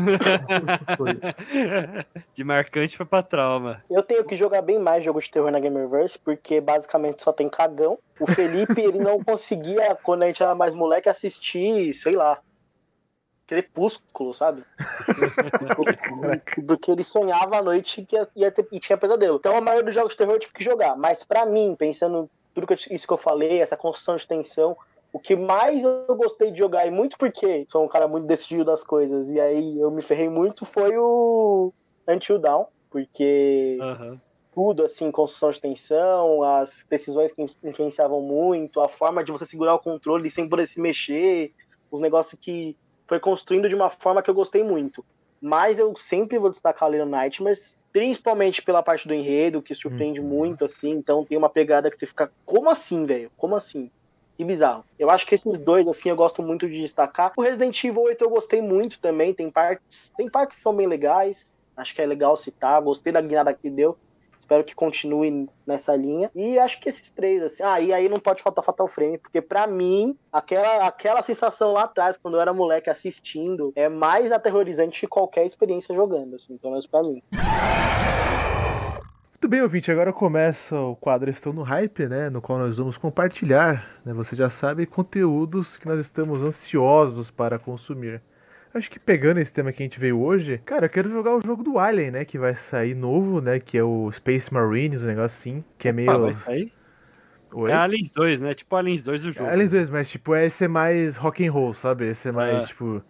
De marcante foi pra trauma. Eu tenho que jogar bem mais jogo de terror na Gamerverse, porque basicamente só tem cagão. O Felipe, ele não conseguia, quando a gente era mais moleque, assistir, sei lá, Crepúsculo, sabe? porque ele sonhava à noite que ia, ia ter, e tinha pesadelo. Então a maioria dos jogos de terror eu tive que jogar. Mas pra mim, pensando tudo que eu- isso que eu falei, essa construção de tensão, o que mais eu gostei de jogar, e muito porque sou um cara muito decidido das coisas, e aí eu me ferrei muito, foi o Until Dawn, porque. Tudo, assim, construção de tensão, as decisões que influenciavam muito, a forma de você segurar o controle sem poder se mexer, os negócios que foi construindo de uma forma que eu gostei muito. Mas eu sempre vou destacar Little Nightmares, principalmente pela parte do enredo, que surpreende muito, assim, então tem uma pegada que você fica, como assim, velho? Como assim? Que bizarro. Eu acho que esses dois, assim, eu gosto muito de destacar. O Resident Evil 8 eu gostei muito também, tem partes, tem partes que são bem legais, acho que é legal citar, gostei da guinada que deu. Espero que continue nessa linha. E acho que esses três, assim. Ah, e aí não pode faltar Fatal Frame, porque pra mim, aquela, aquela sensação lá atrás, quando eu era moleque assistindo, é mais aterrorizante que qualquer experiência jogando, assim, pelo menos pra mim. Muito bem, ouvinte, agora começa o quadro Estou no Hype, né? No qual nós vamos compartilhar, né? Você já sabe, conteúdos que nós estamos ansiosos para consumir. Acho que pegando esse tema que a gente veio hoje, cara, eu quero jogar o jogo do Alien, né? Que vai sair novo, né? Que é o Space Marines, um negócio assim. Que é meio. Ah, vai sair? Oi? É Aliens 2, né? Tipo Aliens 2 do jogo. Aliens 2, mas tipo, esse é mais rock and roll, sabe? Esse é mais, Ah. tipo.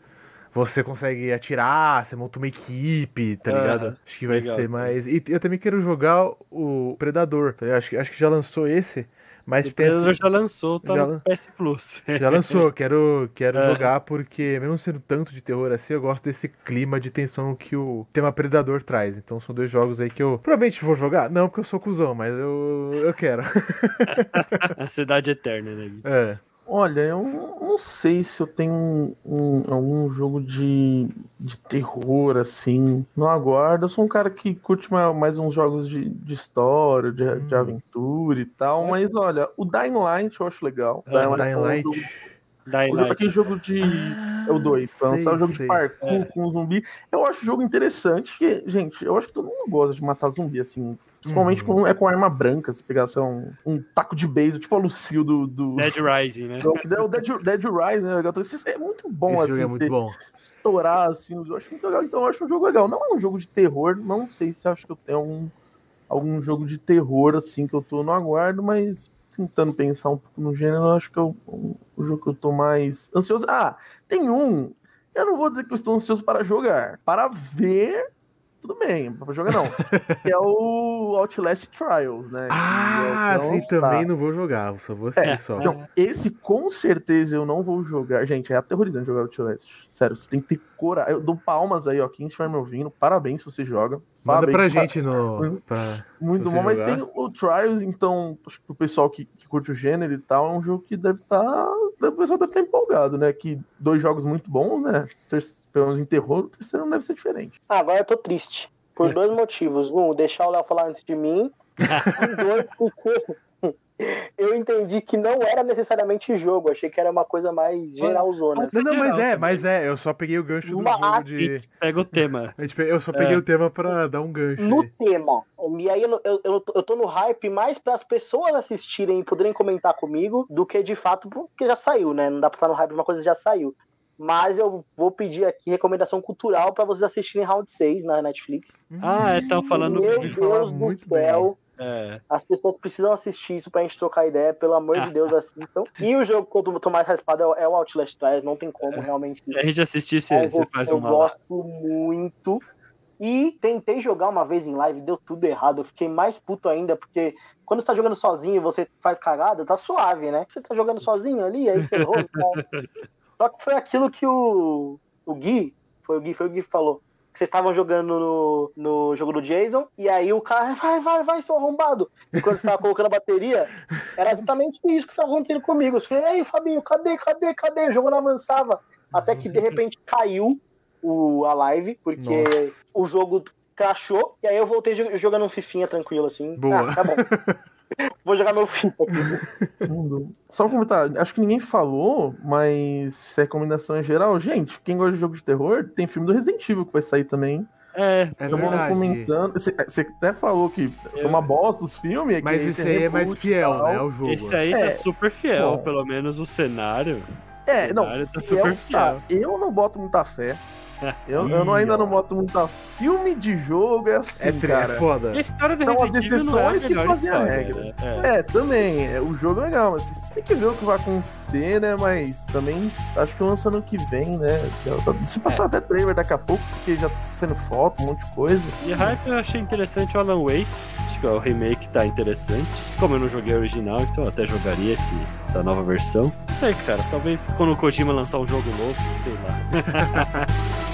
Você consegue atirar, você monta uma equipe, tá Aham, ligado? Acho que vai legal. ser mais. E eu também quero jogar o Predador, tá ligado? Acho que, acho que já lançou esse, mas O Predador assim, já lançou, tá já no PS Plus. já lançou. Quero, quero Aham. jogar porque, mesmo sendo tanto de terror assim, eu gosto desse clima de tensão que o tema Predador traz. Então são dois jogos aí que eu provavelmente vou jogar. Não, porque eu sou cuzão, mas eu, eu quero. A Cidade Eterna, né? É. Olha, eu não sei se eu tenho um, um- algum jogo de, de terror assim. Não aguardo. Eu sou um cara que curte ma- mais, uns jogos de, de história, de, de Hum. aventura e tal. Mas olha, o Dying Light eu acho legal. Ah, Dying é Light. jogo- Dying o jogo- Light. aquele jogo de. É o 2. Pra sei, lançar um jogo sei. de parkour É. com zumbi. Eu acho o jogo interessante. Porque, gente, eu acho que todo mundo gosta de matar zumbi, assim. Principalmente Uhum. quando é com arma branca. Se pegar lá, um, um taco de beijo, tipo a Lucille do. do... Dead Rising, né? Que é o Dead, Dead Rise, né? legal? Então, esse É muito bom, Esse assim, jogo é muito bom. estourar, assim, eu acho muito legal. Então, eu acho um jogo legal. Não é um jogo de terror, não sei se acho que eu tenho um, algum jogo de terror, assim, que eu tô no aguardo, mas tentando pensar um pouco no gênero, eu acho que eu, o, o jogo que eu tô mais ansioso... Ah, tem um, eu não vou dizer que eu estou ansioso para jogar, para ver... Tudo bem, para jogar não. que é o Outlast Trials, né? que Ah, é sim, também não vou jogar, só vou assistir É, só. Não, esse com certeza eu não vou jogar. Gente, é aterrorizante jogar Outlast. Sério, você tem que ter coragem. Eu dou palmas aí, ó. Quem estiver me ouvindo, parabéns se você joga. Manda Parabéns, pra gente no. Pra... Muito bom, mas jogar. tem o Trials, então, acho que o pessoal que, que curte o gênero e tal, é um jogo que deve estar. o pessoal deve estar empolgado, né? Que dois jogos muito bons, né? Ter- Pelo menos em terror, o terceiro não deve ser diferente. Ah, agora eu tô triste. Por dois motivos. Um, deixar o Léo falar antes de mim. E dois, porque eu entendi que não era necessariamente jogo. Achei que era uma coisa mais geralzona. Não, não, mas é, mas é. Eu só peguei o gancho do jogo de. Pega o tema. Eu só peguei É. o tema pra dar um gancho. No aí. tema. E aí eu, eu, eu, tô- eu tô no hype mais para as pessoas assistirem e poderem comentar comigo do que de fato, porque já saiu, né? Não dá pra estar no hype de uma coisa que já saiu. Mas eu vou pedir aqui recomendação cultural para vocês assistirem Round 6 na Netflix. Ah, estão falando. Meu Deus do muito céu. É, As pessoas precisam assistir isso pra gente trocar ideia, pelo amor de Deus, assistam. E o jogo que eu tô- mais raspado é o- é o Outlast Trials, não tem como realmente. se a gente assistisse, É um você jogo faz eu uma lá. gosto muito. E tentei jogar uma vez em live, deu tudo errado. Eu fiquei mais puto ainda, porque quando você tá jogando sozinho e você faz cagada, tá suave, né? Você tá jogando sozinho ali, aí você errou. tá? Só que foi aquilo que o, o Gui, foi o Gui, foi o Gui que falou. Vocês estavam jogando no, no jogo do Jason, e aí o cara, vai, vai, vai, seu arrombado. E quando você tava colocando a bateria, era exatamente isso que tava acontecendo comigo. Eu falei, ei, Fabinho, cadê, cadê, cadê? O jogo não avançava. Até que de repente caiu o, a live, porque Nossa. o jogo crashou, e aí eu voltei jo- jogando um fifinha tranquilo assim. Boa. Ah, tá bom. Vou jogar meu aqui. Mundo. Só um comentário, acho que ninguém falou, mas recomendação em geral, gente, quem gosta de jogo de terror, tem filme do Resident Evil que vai sair também. É, É verdade. comentando. Você, você até falou que foi uma bosta os filmes. Mas esse aí é mais fiel, tal. né? Ao jogo. esse aí É. tá super fiel, Bom. pelo menos o cenário. É, não. cenário tá fiel, super tá. fiel. Eu não boto muita fé. Eu, eu não- ainda ó. não boto muita. Filme de jogo é assim, É, cara. é foda. E a história do São as Resident Evil não é a exceções que melhor fazem a regra. né? É. É, também. é, O jogo é legal, mas você tem que ver o que vai acontecer, né? Mas também acho que lança ano que vem, né? Se passar até trailer daqui a pouco, porque já tá sendo foto, um monte de coisa. E hype eu achei interessante o Alan Wake. Acho que o remake tá interessante. Como eu não joguei o original, então eu até jogaria esse, essa nova versão. Não sei, cara. Talvez quando o Kojima lançar um jogo novo, sei lá.